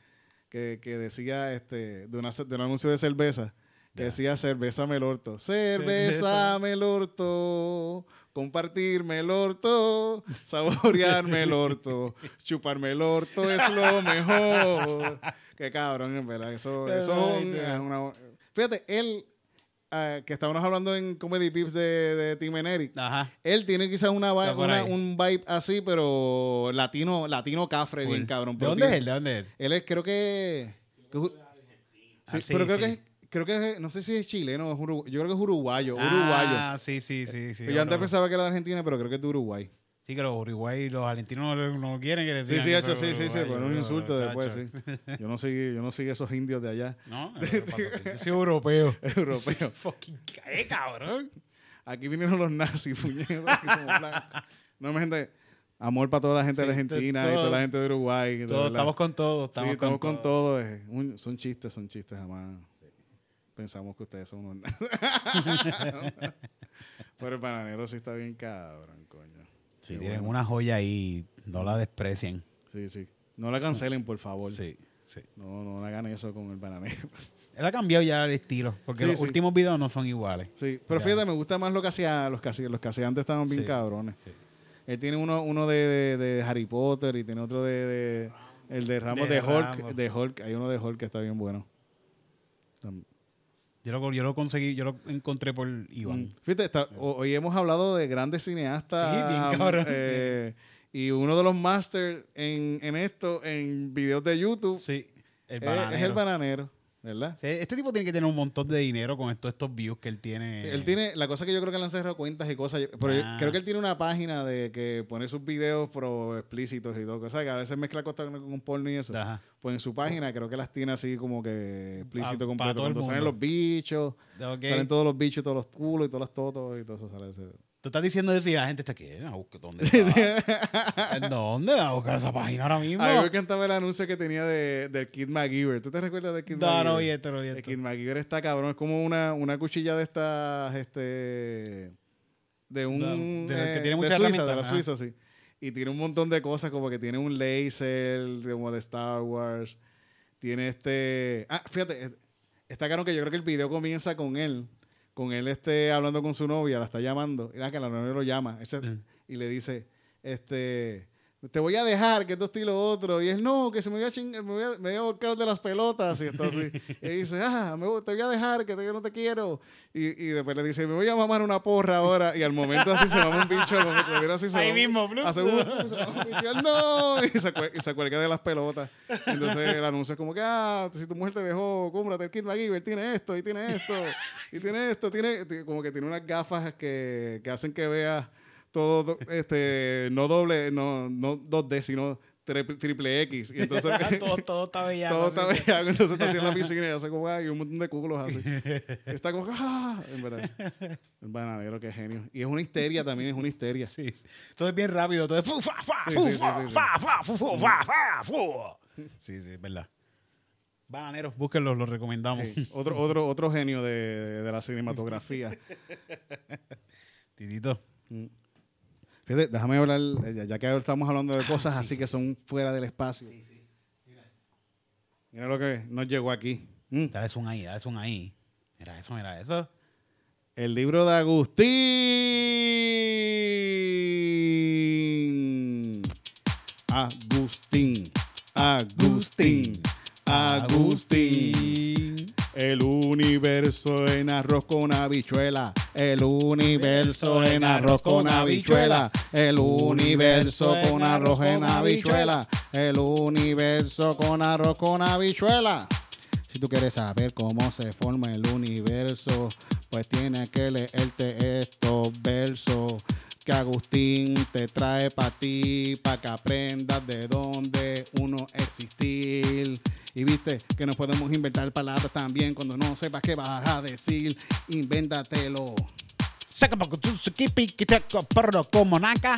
que, que decía este, de, una, de un anuncio de cerveza, Que decía cervezame el orto. Cervezame el orto. Compartirme el orto. Saborearme el orto. <laughs> Chuparme el orto es lo mejor. Qué cabrón, en verdad. Eso, eso es un- es una- Fíjate, él, ah, que estábamos hablando en Comedy Pips de, de Tim and Eric, Ajá. él tiene quizás una, una- un vibe así, pero latino, latino cafre, bien cabrón. ¿De pero dónde es él? ¿De dónde es él? él es, creo que. sí, Ah, sí, pero creo sí. que es, creo que es- no sé si es chileno o es urugu- yo creo que es uruguayo, uruguayo. Ah, sí, sí, sí. sí Que yo antes pensaba que era de Argentina, pero creo que es de Uruguay. Sí, que los Uruguay, los argentinos no, no quieren que le Sí, digan sí, que hecho, sí, sí, sí, uruguayos, pero un pero, insulto después, sí. Yo no sigo, yo no esos indios de allá, No, <laughs> yo soy europeo. <laughs> europeos. Fucking cabrón. Aquí vinieron los nazis, <laughs> blancos. No, mi gente, amor para toda la gente de Sí, Argentina y toda la gente de Uruguay. estamos con todo. Sí, Estamos, estamos con, todo. Un- son chistes, son chistes, jamás. Pensamos que ustedes son unos... Pero el bananero sí está bien cabrón. Si tienen bueno. una joya ahí, no la desprecien. Sí, sí. No la cancelen, por favor. Sí, sí. No, no hagan eso con el bananero. <laughs> Él ha cambiado ya el estilo, porque Sí, los sí. últimos videos no son iguales. Sí, pero Ya. fíjate, me gusta más lo que hacía, los que hacía, los que hacía antes estaban bien cabrones. sí. Él tiene uno, uno de, de- de Harry Potter y tiene otro de, de- el de Ramos De Hulk, Ramos. de Hulk. Hay uno de Hulk que está bien bueno. Yo lo, yo lo conseguí, yo lo encontré por Iván. Mm. Fíjate, está- ho- hoy hemos hablado de grandes cineastas. Sí, bien cabrón. eh, y uno de los masters en, en esto, en videos de YouTube, Sí, el es- bananero. es el bananero, ¿verdad? Sí, Este tipo tiene que tener un montón de dinero con estos, estos views que él tiene. Él tiene, la cosa que yo creo que le han cerrado cuentas y cosas, yo- pero yo Ah. creo que él tiene una página de que pone sus videos pro explícitos y todo, cosas que a veces mezcla cosas con, con porno y eso. Ajá. Pues en su página creo que las tiene así como que explícito Pa- completo. Cuando salen los bichos, salen todos los bichos, todos los culos y todas las totos y todo eso sale ese. Tú estás diciendo eso y la gente está aquí. ¿Dónde <laughs> está? ¿En dónde? A buscar esa página ahora mismo. A mí me encantaba el anuncio que tenía de, del Kid MacGyver. ¿Tú te recuerdas del Kid No, MacGyver? no vi esto, no El. Kid MacGyver está cabrón. Es como una, una cuchilla de estas, este... De un... De- de que eh, tiene muchas Suiza, de la. Suiza, sí. Y tiene un montón de cosas, como que tiene un laser, como de Star Wars. Tiene este... Ah, fíjate, eh, está claro que yo creo que el video comienza con él. Con él este, hablando con su novia, la está llamando. Y la que la novia lo llama. Ese- Mm. y le dice, este... Te voy a dejar, que esto esto y lo otro. Y él, no, que se me voy a chingar, me voy a, me voy a volcar de las pelotas. Y está así. <laughs> y dice, ah, me te voy a dejar, que te- que no te quiero. Y, y después le dice, me voy a mamar una porra ahora. Y al momento así se mama un bicho. Como que lo viera así, se Ahí mismo, flup. hace un- se mama un bicho, y él, no. Y se, y se cuelga de las pelotas. Entonces el anuncio es como que, ah, si tu mujer te dejó, cómprate el Kid MacGyver, tiene esto, y tiene esto, y tiene esto, tiene, ti- como que tiene unas gafas que, que hacen que veas todo, do- este, no doble, no, no 2D, sino triple, triple X. Y entonces <laughs> todo, <laughs> todo está bellaco. todo está bellaco, <laughs> entonces está así en la piscina y hace como, ay, un montón de culos así. Y está como, ah, en verdad. El bananero, qué genio. Y es una histeria también, es una histeria. Sí. Todo es bien rápido, todo es fu, fa, fa, fu, fa, fa, fa, fu, fa, fa, fu. Sí, sí, es verdad. Bananeros, búsquenlos, los recomendamos. Sí. Otro, otro, otro genio de, de la cinematografía. Titito. Fíjate, déjame hablar, eh, ya, ya que ahora estamos hablando de cosas así que son fuera del espacio. Mira lo que nos llegó aquí. Mm. Dale un ahí, dale un ahí. Mira eso, mira eso. El libro de Agustín. Agustín. Agustín. Agustín. El universo en arroz con habichuela. El universo en arroz con habichuela. El universo con arroz en habichuela. El universo con arroz con habichuela. Si tú quieres saber cómo se forma el universo, pues tienes que leerte estos versos que Agustín te trae para ti, para que aprendas de dónde uno existir. Y viste que nos podemos inventar palabras también cuando no sepas qué vas a decir, invéntatelo. Saca perro como naca.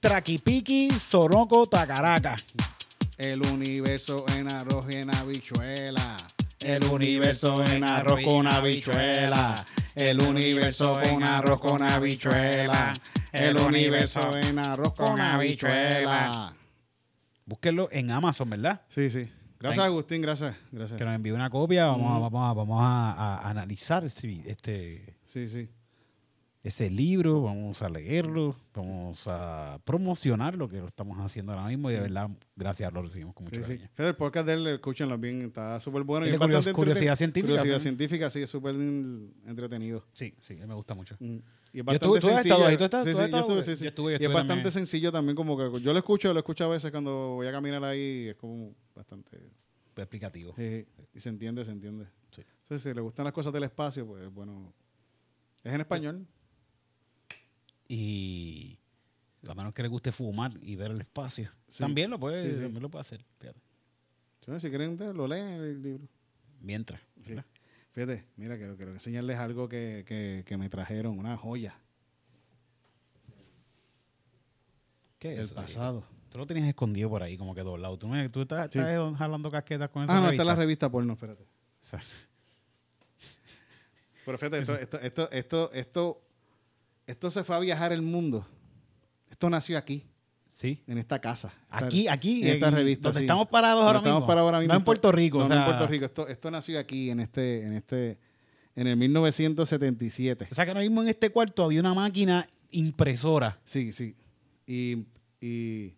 Traquipiki, soroco, tacaraca. El universo en arroz y en habichuela. El universo en arroz con habichuela. El universo con arroz con habichuela. El universo en arroz con habichuela. Búsquenlo en Amazon, ¿verdad? Sí, sí. Gracias, Agustín, gracias. Gracias. Que nos envíe una copia. Vamos, a, vamos, a, vamos a, a analizar este, este, Sí, sí. Ese libro, vamos a leerlo, vamos a promocionar lo que lo estamos haciendo ahora mismo y de verdad, gracias, lo recibimos con mucho Sí, cariño. Fede, el podcast de él, escúchenlo bien, está súper bueno. Es y bastante curios- curiosidad científica, Curiosidad sí. científica, sí, es súper en- entretenido. Sí, sí, me gusta mucho. Mm. Y es Yo estuve- tú has sencillo. y es bastante sencillo también, como que yo lo escucho, lo escucho a veces cuando voy a caminar ahí, es como bastante... Explicativo. y se entiende, se entiende. Sí. Entonces, si le gustan las cosas del espacio, pues bueno... Es en español. Y a menos que le guste fumar y ver el espacio. Sí. También lo puede, Sí, sí. también lo puede hacer. Fíjate. Si quieren, lo leen el libro. Mientras. Fíjate, mira, quiero, quiero enseñarles algo que, que, que me trajeron, una joya ¿Qué es eso? pasado. Tú lo tenías escondido por ahí, como que doblado. Tú, me- tú estás, estás jalando casquetas con esa Ah, no, está revista. la revista porno, espérate. O sea, Pero fíjate, esto, <laughs> esto, esto, esto, esto, esto se fue a viajar el mundo. Esto nació aquí, sí. en esta casa. Esta- Aquí, aquí, en esta en- revista. donde sí. estamos parados Donde ahora estamos mismo. parados ahora mismo. No en Puerto Rico. No, o no sea, en Puerto Rico. Esto, esto nació aquí, en este, en este, en el 1977. O sea, que ahora mismo en este cuarto había una máquina impresora. Sí, sí. Y, y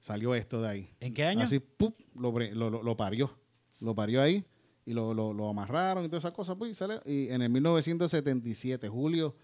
salió esto de ahí. ¿En qué año? Así, ¡pup! Lo, lo, lo- lo parió. Lo parió ahí y lo, lo, lo amarraron y todas esas cosas. Pues, y, sale, y en el 1977, julio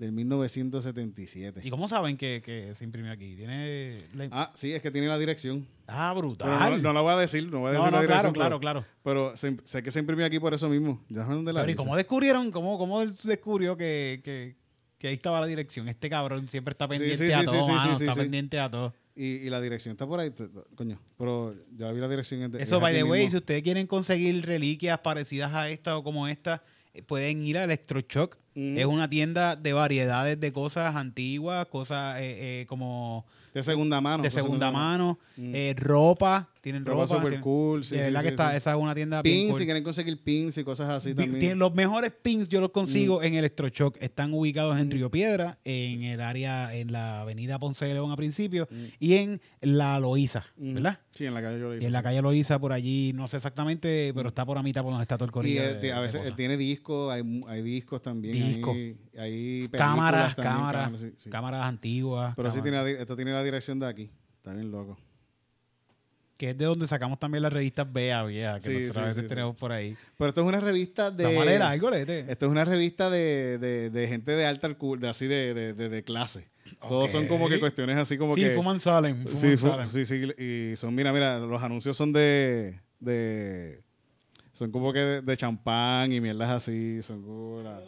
del 1977. ¿Y cómo saben que, que se imprimió aquí? Tiene. la- Ah, sí, es que tiene la dirección. Ah, Pero brutal. no, no la voy a decir, no voy a decir no, la dirección. claro, pero, claro, claro. Pero se- sé que se imprimió aquí por eso mismo. Ya saben dónde la Pero ¿y cómo descubrieron? ¿Cómo, cómo descubrió que, que, que ahí estaba la dirección? Este cabrón siempre está pendiente sí, a sí, todo, mano, está pendiente a todo. Y, y la dirección está por ahí. Coño, pero ya vi la dirección. de- Eso, es by the way, mismo. si ustedes quieren conseguir reliquias parecidas a esta o como esta, eh, pueden ir a Electroshock. Mm. Es una tienda de variedades de cosas antiguas, cosas eh, eh, como De segunda mano. de segunda mano, Mm. eh, ropa, tienen Ropa ropa. super tienen- cool, sí, de sí, verdad sí, que está, sí. esa es una tienda bien Pins, cool. si quieren conseguir pins y cosas así Bi- también. tienen- los mejores pins yo los consigo en Electroshock. Están ubicados Mm. en Río Piedra, en el área, en la avenida Ponce de León a principio, Mm. y en la Loíza, Mm. ¿verdad? Sí, en la calle Y hice. en la sí. calle Loíza, por allí, no sé exactamente, pero está por a mitad por donde está todo el Y corillo. él, de- a de veces él tiene discos, hay, hay discos también. Discos. Hay, cámaras, también, cámaras, sí, sí. cámaras antiguas. Pero sí cámaras- tiene la, di- esto tiene la dirección de aquí. Está bien loco. Que es de donde sacamos también las revistas Bea, vieja, que Sí, nosotros sí, a veces sí, tenemos por ahí. Pero esto es una revista de. Algo. Esto es una revista de, de, de gente de alta de así de, de, clase. Todos son como que cuestiones así como que. fuman salen. fuman Sí, sí, sí, y son, mira, mira, los anuncios son de, de son como que de, de champán y mierdas así, son como la-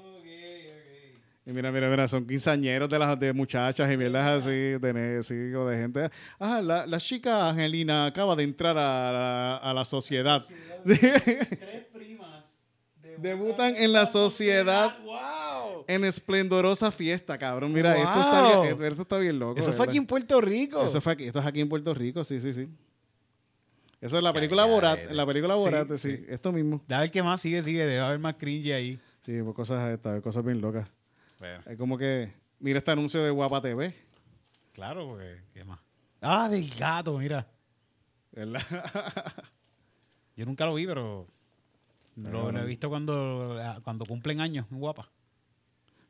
y mira, mira, mira, son quinceañeros de las de muchachas y mierdas así, de, sí, o de gente. Ah, la, la chica Angelina acaba de entrar a la, a la sociedad. Tres <laughs> primas Debutan en la sociedad ¡Wow! en esplendorosa fiesta, cabrón. Mira, esto, está bien, esto, está bien loco. Eso de fue aquí en Puerto Rico. Eso fue aquí, esto es aquí en Puerto Rico, sí, sí, sí. Eso es la película. Borat, en la película Borat, sí, sí. esto mismo. A ver qué más sigue, sigue. Debe haber más cringe ahí. Sí, pues cosas estas, cosas bien locas. Es como que, mira este anuncio de Guapa TV, claro, porque ¿qué más? Ah, del gato, mira. ¿verdad? <laughs> Yo nunca lo vi, pero lo, lo he visto cuando, cuando cumplen años, guapa.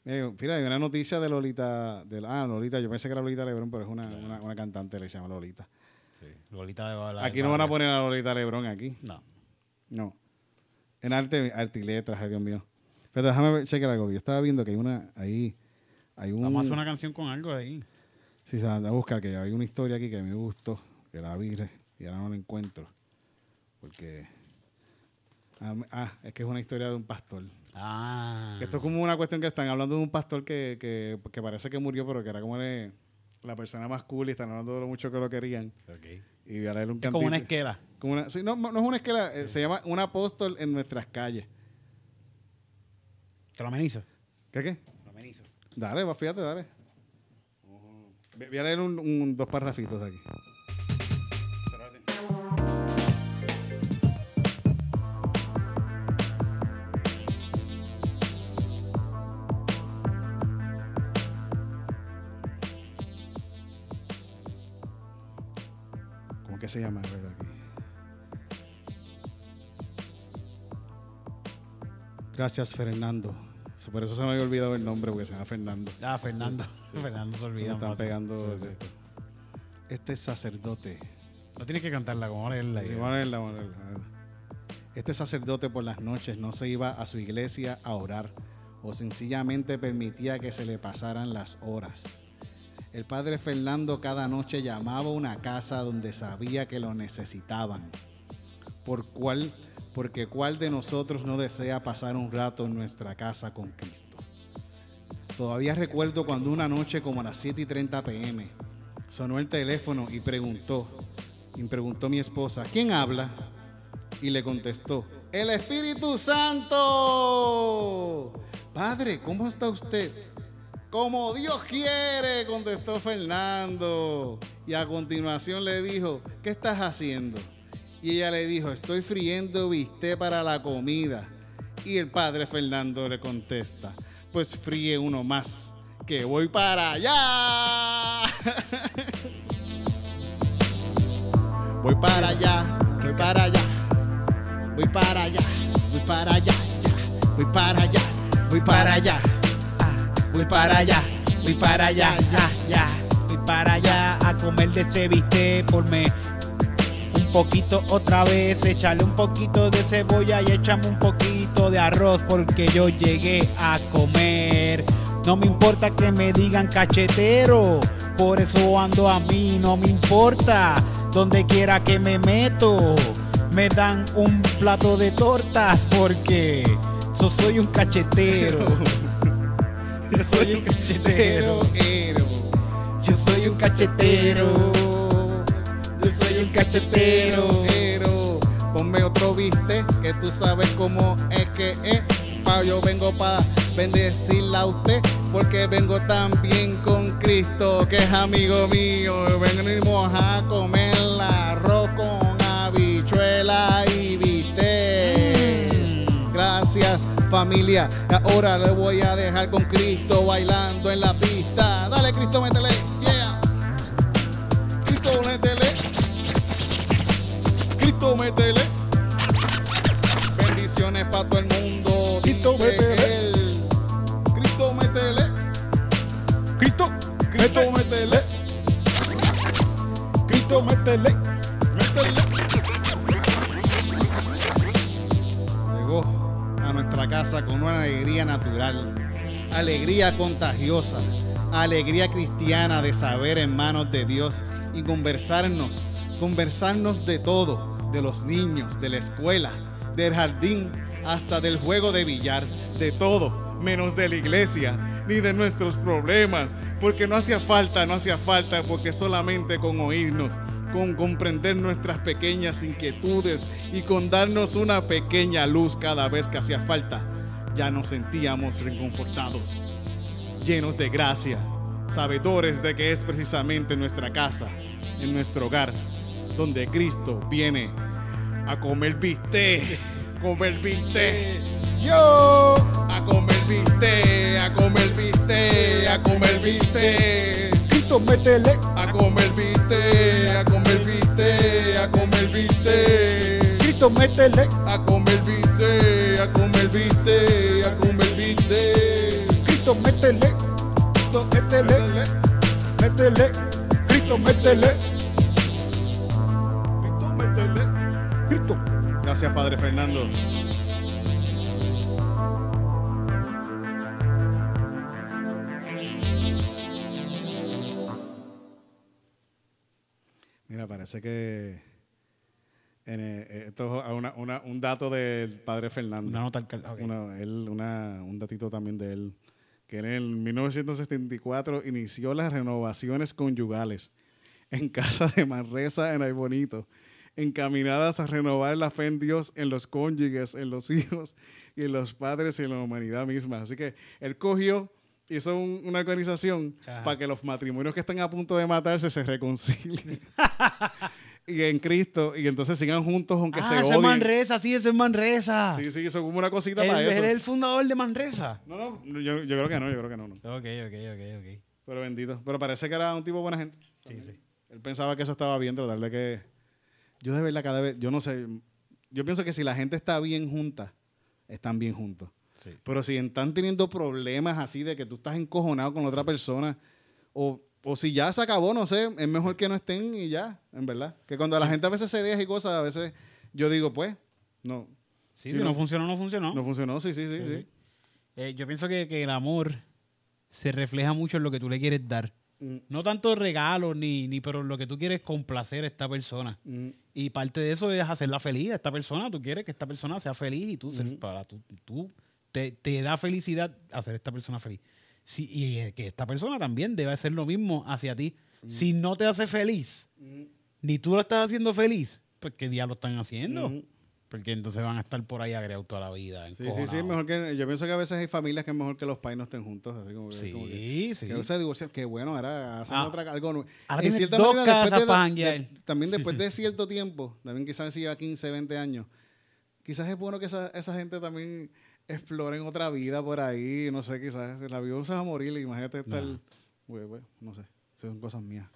Mira, mira, hay una noticia de Lolita, de, ah, Lolita, yo pensé que era Lolita Lebrón, pero es una, una, una cantante que se llama Lolita. Sí. Lolita de la Aquí de no van a poner a Lolita Lebrón aquí. No. No. En arte, arte y letras, ay Dios mío. Pero déjame chequear algo. Yo estaba viendo que hay una, ahí, hay un... Vamos a hacer una canción con algo ahí. Si se anda a buscar, que hay una historia aquí que me gustó, que la vi y ahora no la encuentro. Porque. Ah, Ah, es que es una historia de un pastor. Ah. Esto es como una cuestión que están hablando de un pastor que, que, que parece que murió, pero que era como la persona más cool y están hablando de lo mucho que lo querían. Ok. Y ahora era un Es como una esquela. Como una- sí, no, no es una esquela, eh, se llama un apóstol en nuestras calles. Te lo amenizo. ¿Qué qué? Te lo amenizo. Dale, va, fíjate, dale. Voy voy a leer un, un- dos parrafitos de aquí. ¿Cómo que se llama? A ver Gracias, Fernando. Por eso se me había olvidado el nombre, porque se llama Fernando. Ah, Fernando. <laughs> Fernando se Se me olvida. están pegando Sí, de sí. Este sacerdote. No tienes que cantarla, como leerla. Sí, leerla. Este sacerdote por las noches no se iba a su iglesia a orar o sencillamente permitía que se le pasaran las horas. El padre Fernando cada noche llamaba a una casa donde sabía que lo necesitaban. Por cuál, porque cuál de nosotros no desea pasar un rato en nuestra casa con Cristo. Todavía recuerdo cuando una noche como a las 7 y 30 pm sonó el teléfono y preguntó, y preguntó mi esposa, ¿quién habla? Y le contestó, el Espíritu Santo. Padre, ¿cómo está usted? Como Dios quiere, contestó Fernando. Y a continuación le dijo, ¿qué estás haciendo? Y ella le dijo, estoy friendo bistec para la comida. Y el padre Fernando le contesta, pues fríe uno más, que voy para allá. <laughs> voy para allá, voy para allá, voy para allá, voy para allá, ya, voy para allá, voy para allá, voy para allá, voy para allá, ya, ya. Voy para allá a comer de ese bistec por me poquito otra vez, échale un poquito de cebolla y échame un poquito de arroz porque yo llegué a comer. No me importa que me digan cachetero, por eso ando a mí, no me importa donde quiera que me meto. Me dan un plato de tortas porque yo soy un cachetero. <laughs> Yo soy un cachetero. Ero, Yo soy un cachetero. Yo soy un cachetero. ero. Ponme otro viste, que tú sabes cómo es que es. Pa, yo vengo para bendecirla a usted, porque vengo también con Cristo, que es amigo mío. Venimos a comer arroz con habichuela y viste. Gracias familia, ahora le voy a dejar con Cristo bailando en la pista. Dale Cristo, métele, Cristo, métele. Bendiciones para todo el mundo. Cristo, dice métele. Cristo, métele. Cristo, Cristo, métele. Cristo, métele. Métele. Llegó a nuestra casa con una alegría natural, alegría contagiosa, alegría cristiana de saber en manos de Dios y conversarnos, conversarnos de todo, de los niños, de la escuela, del jardín, hasta del juego de billar, de todo, menos de la iglesia, ni de nuestros problemas, porque no hacía falta, no hacía falta, porque solamente con oírnos, con comprender nuestras pequeñas inquietudes y con darnos una pequeña luz cada vez que hacía falta, ya nos sentíamos reconfortados, llenos de gracia, sabedores de que es precisamente en nuestra casa, en nuestro hogar, donde Cristo viene a comer bistec, comer bistec, Yo. a comer bistec, a comer bistec, a comer bistec. Cristo, métele. A comer bistec, a comer bistec, a comer bistec. Cristo, métele. A comer bistec, a comer bistec, a comer bistec. Cristo, métele. Cristo, Métele. métele. Métele. Cristo, métele. Gracias, Padre Fernando. Mira, parece que en, eh, esto es una- una- un dato del Padre Fernando. Una nota al cal- ok. Una- él- una- un datito también de él, que en el 1974 inició las renovaciones conyugales en <laughs> casa de Manresa en Ay Bonito, encaminadas a renovar la fe en Dios, en los cónyuges, en los <laughs> hijos y en los padres y en la humanidad misma. Así que él cogió, hizo un- una organización Ajá. para que los matrimonios que están a punto de matarse se reconcilien. <laughs> y en Cristo, y entonces sigan juntos aunque se Ah, ese es odien. Manresa, sí, ese es Manresa. Sí, sí, eso como una cosita Él, para él eso. es el fundador de Manresa. No, no, yo, yo creo que no, yo creo que no, no. Ok, ok, ok, ok. Pero bendito. Pero parece que era un tipo buena gente. Sí, sí. Él pensaba que eso estaba bien, tratar de que. Yo de verdad cada vez, yo no sé. Yo pienso que si la gente está bien junta, están bien juntos. Sí. Pero si están teniendo problemas así de que tú estás encojonado con la otra persona, o, o si ya se acabó, no sé, es mejor que no estén y ya, en verdad. Que cuando la gente a veces se deja y cosas, a veces yo digo, pues, no, Sí, si no, no- funcionó, no funcionó. no funcionó, sí, sí, sí, Sí, sí. sí. Eh, yo pienso que, que el amor se refleja mucho en lo que tú le quieres dar. Mm, No tanto regalos, ni, ni pero lo que tú quieres complacer a esta persona. mm, Y parte de eso es hacerla feliz a esta persona. Tú quieres que esta persona sea feliz y tú, para, tú, tú te, te da felicidad hacer a esta persona feliz. Sí, y que esta persona también debe hacer lo mismo hacia ti. Si no te hace feliz, mm, ni tú lo estás haciendo feliz, pues ¿qué día lo están haciendo? Porque entonces van a estar por ahí agregados toda la vida. Sí, sí, sí, mejor que, yo pienso que a veces hay familias que es mejor que los pais no estén juntos, así como que, Sí, como que, sí. que se divorcian, que bueno, ahora hacen Ah, otra, algo nuevo. ahora En cierta dos manera, después casas de- pa' de- janguear. También después de cierto tiempo, también quizás si lleva 15, 20 años, quizás es bueno que esa, esa gente también exploren otra vida por ahí, no sé, quizás la vida no se va a morir, imagínate estar, No. Bueno, bueno, no sé, son cosas mías.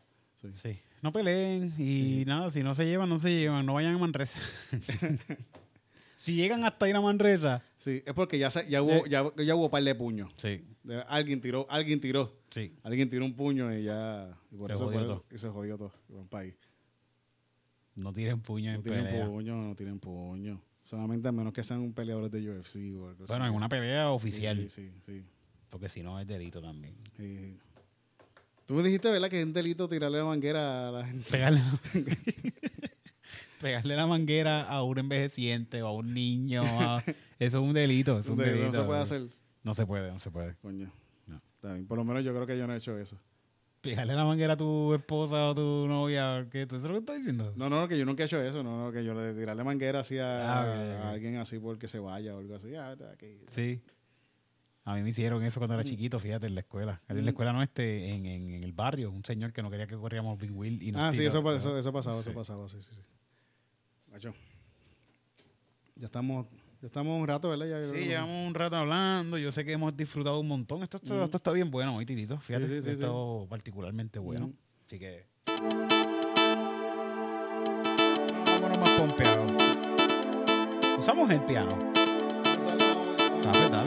Sí. Sí. No peleen y nada, si no se llevan, no se llevan. No vayan a Manresa. <laughs> <laughs> si llegan hasta ir a Manresa. Sí, es porque ya, ya, hubo, Eh. ya, ya hubo par de puños. Sí, Alguien tiró, alguien tiró. sí. Alguien tiró un puño y ya. Y por Se eso, jodió por eso- todo. y se jodió todo. el país. No tiren puño No en tienen pelea. puño, no tienen puño. Solamente a menos que sean peleadores de UFC o algo Bueno, así. en una pelea oficial. Sí, sí, sí. Porque si no es delito también. sí. Tú me dijiste, ¿verdad? Que es un delito tirarle la manguera a la gente. Pegarle la, <laughs> <laughs> pegarle la manguera a un envejeciente o a un niño. a- <laughs> eso es un delito. Es un delito, delito. no se puede hacer. No se puede, no se puede. Coño. No. Está bien. Por lo menos yo creo que yo no he hecho eso. Pegarle la manguera a tu esposa o tu novia. ¿qué? ¿Tú eso es lo que estás diciendo? No, no, que yo nunca he hecho eso. No, no, que yo le tirarle manguera así a, Ah, ok, a alguien así porque se vaya o algo así. Ah, vete de aquí. Sí. A mí me hicieron eso cuando era chiquito, fíjate, en la escuela. En la escuela no, este, en, en, en el barrio, un señor que no quería que corríamos Big Wheel y nos Ah, sí, tiró- eso, eso, eso pasaba, eso Sí. pasaba, sí, sí, sí. Macho. Ya estamos, ya estamos un rato, ¿verdad? Ya, Sí, llevamos un rato hablando. Yo sé que hemos disfrutado un montón. Esto, esto, esto está bien bueno hoy, Titito. Fíjate, sí, sí, sí. esto particularmente bueno. Mm. Así que. Vámonos más pompeados. Usamos el piano. Pues dale.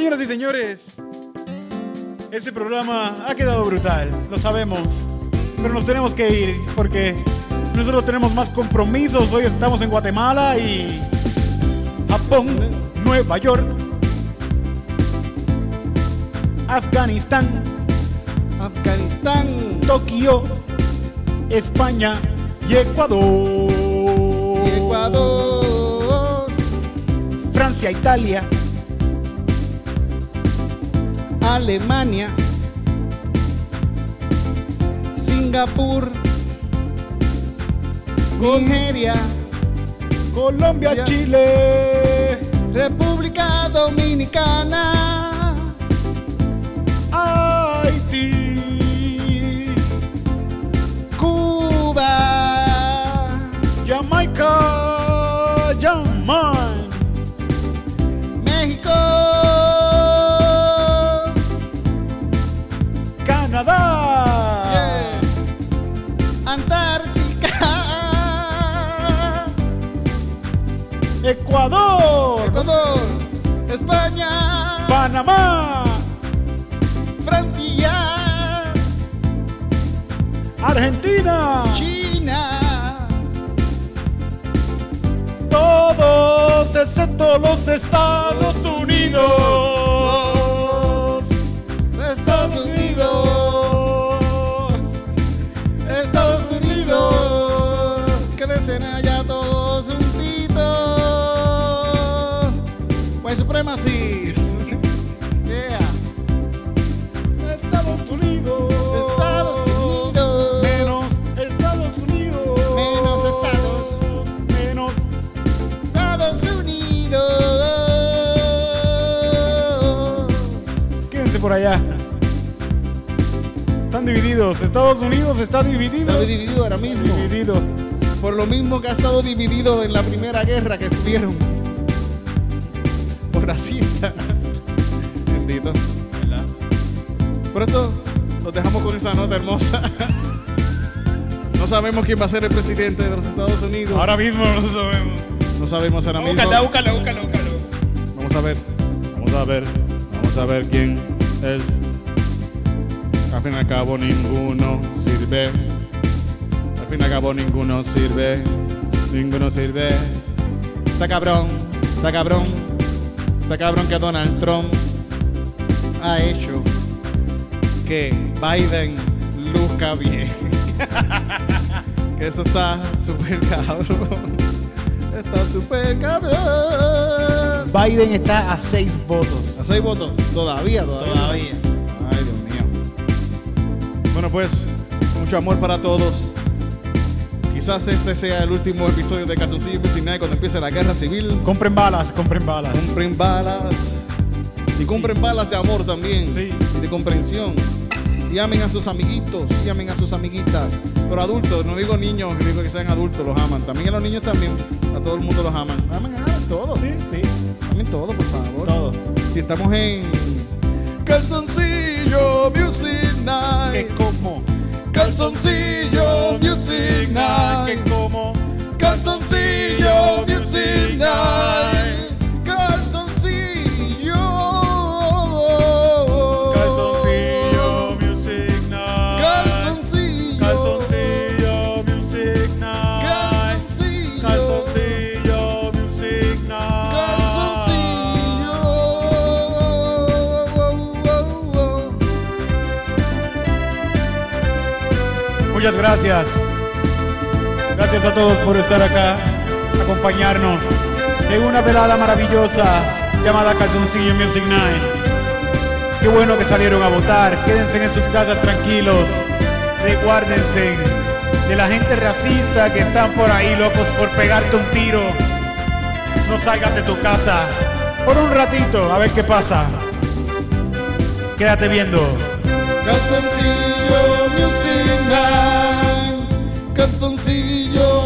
Señoras y señores, este programa ha quedado brutal, lo sabemos, pero nos tenemos que ir porque nosotros tenemos más compromisos. Hoy estamos en Guatemala y Japón, Nueva York, Afganistán, Afganistán Tokio, España y Ecuador. y Ecuador, Francia, Italia, Alemania, Singapur, Nigeria, Colombia. Chile, República Dominicana, Ecuador, Ecuador, España, Panamá, Francia, Argentina, China, todos excepto los Estados Unidos. Supremacy. Yeah. Estados Unidos. Estados Unidos. Menos Estados Unidos. Menos Estados. Menos. Estados Unidos. Quédense por allá. Están divididos. Estados Unidos está dividido. Está dividido ahora mismo. Dividido. Por lo mismo que ha estado dividido en la primera guerra que tuvieron. Por racista. <laughs> Bendito. Por esto los dejamos con esa nota hermosa. <laughs> No sabemos quién va a ser el presidente de los Estados Unidos. Ahora mismo no sabemos. No sabemos ahora mismo. Búscalo, búscalo, búscalo, búscalo. Vamos a ver. Vamos a ver. Vamos a ver quién es. Al fin y al cabo ninguno sirve. Al fin y al cabo ninguno sirve. Ninguno sirve. Está cabrón. Está cabrón. Está cabrón que Donald Trump ha hecho que Biden luzca bien. <laughs> eso está súper cabrón. Está súper cabrón. Biden está a seis votos. ¿A seis votos? Todavía, todavía. Todavía. Ay, Dios mío. Bueno, pues, mucho amor para todos. Quizás este sea el último episodio de Calzoncillo Music Night cuando empiece la guerra civil. Compren balas, compren balas. Compren balas. Y compren balas de amor también. Sí. Y de comprensión. Y amen a sus amiguitos, y amen a sus amiguitas. Pero adultos, no digo niños, digo que sean adultos, los aman. También a los niños también, a todo el mundo los aman. Amen a todos. Sí, sí. Amen todo, por favor. Todo. Si estamos en Calzoncillo Music Night. Que como. Calzoncillo Music Night. como. Calzoncillo Music Night. Gracias. Gracias a todos por estar acá, acompañarnos en una velada maravillosa llamada Calzoncillo Music Night. Qué bueno que salieron a votar. Quédense en sus casas tranquilos. Recuérdense de la gente racista que están por ahí locos por pegarte un tiro. No salgas de tu casa por un ratito a ver qué pasa. Quédate viendo. Calzoncillo Music Night calzoncillo.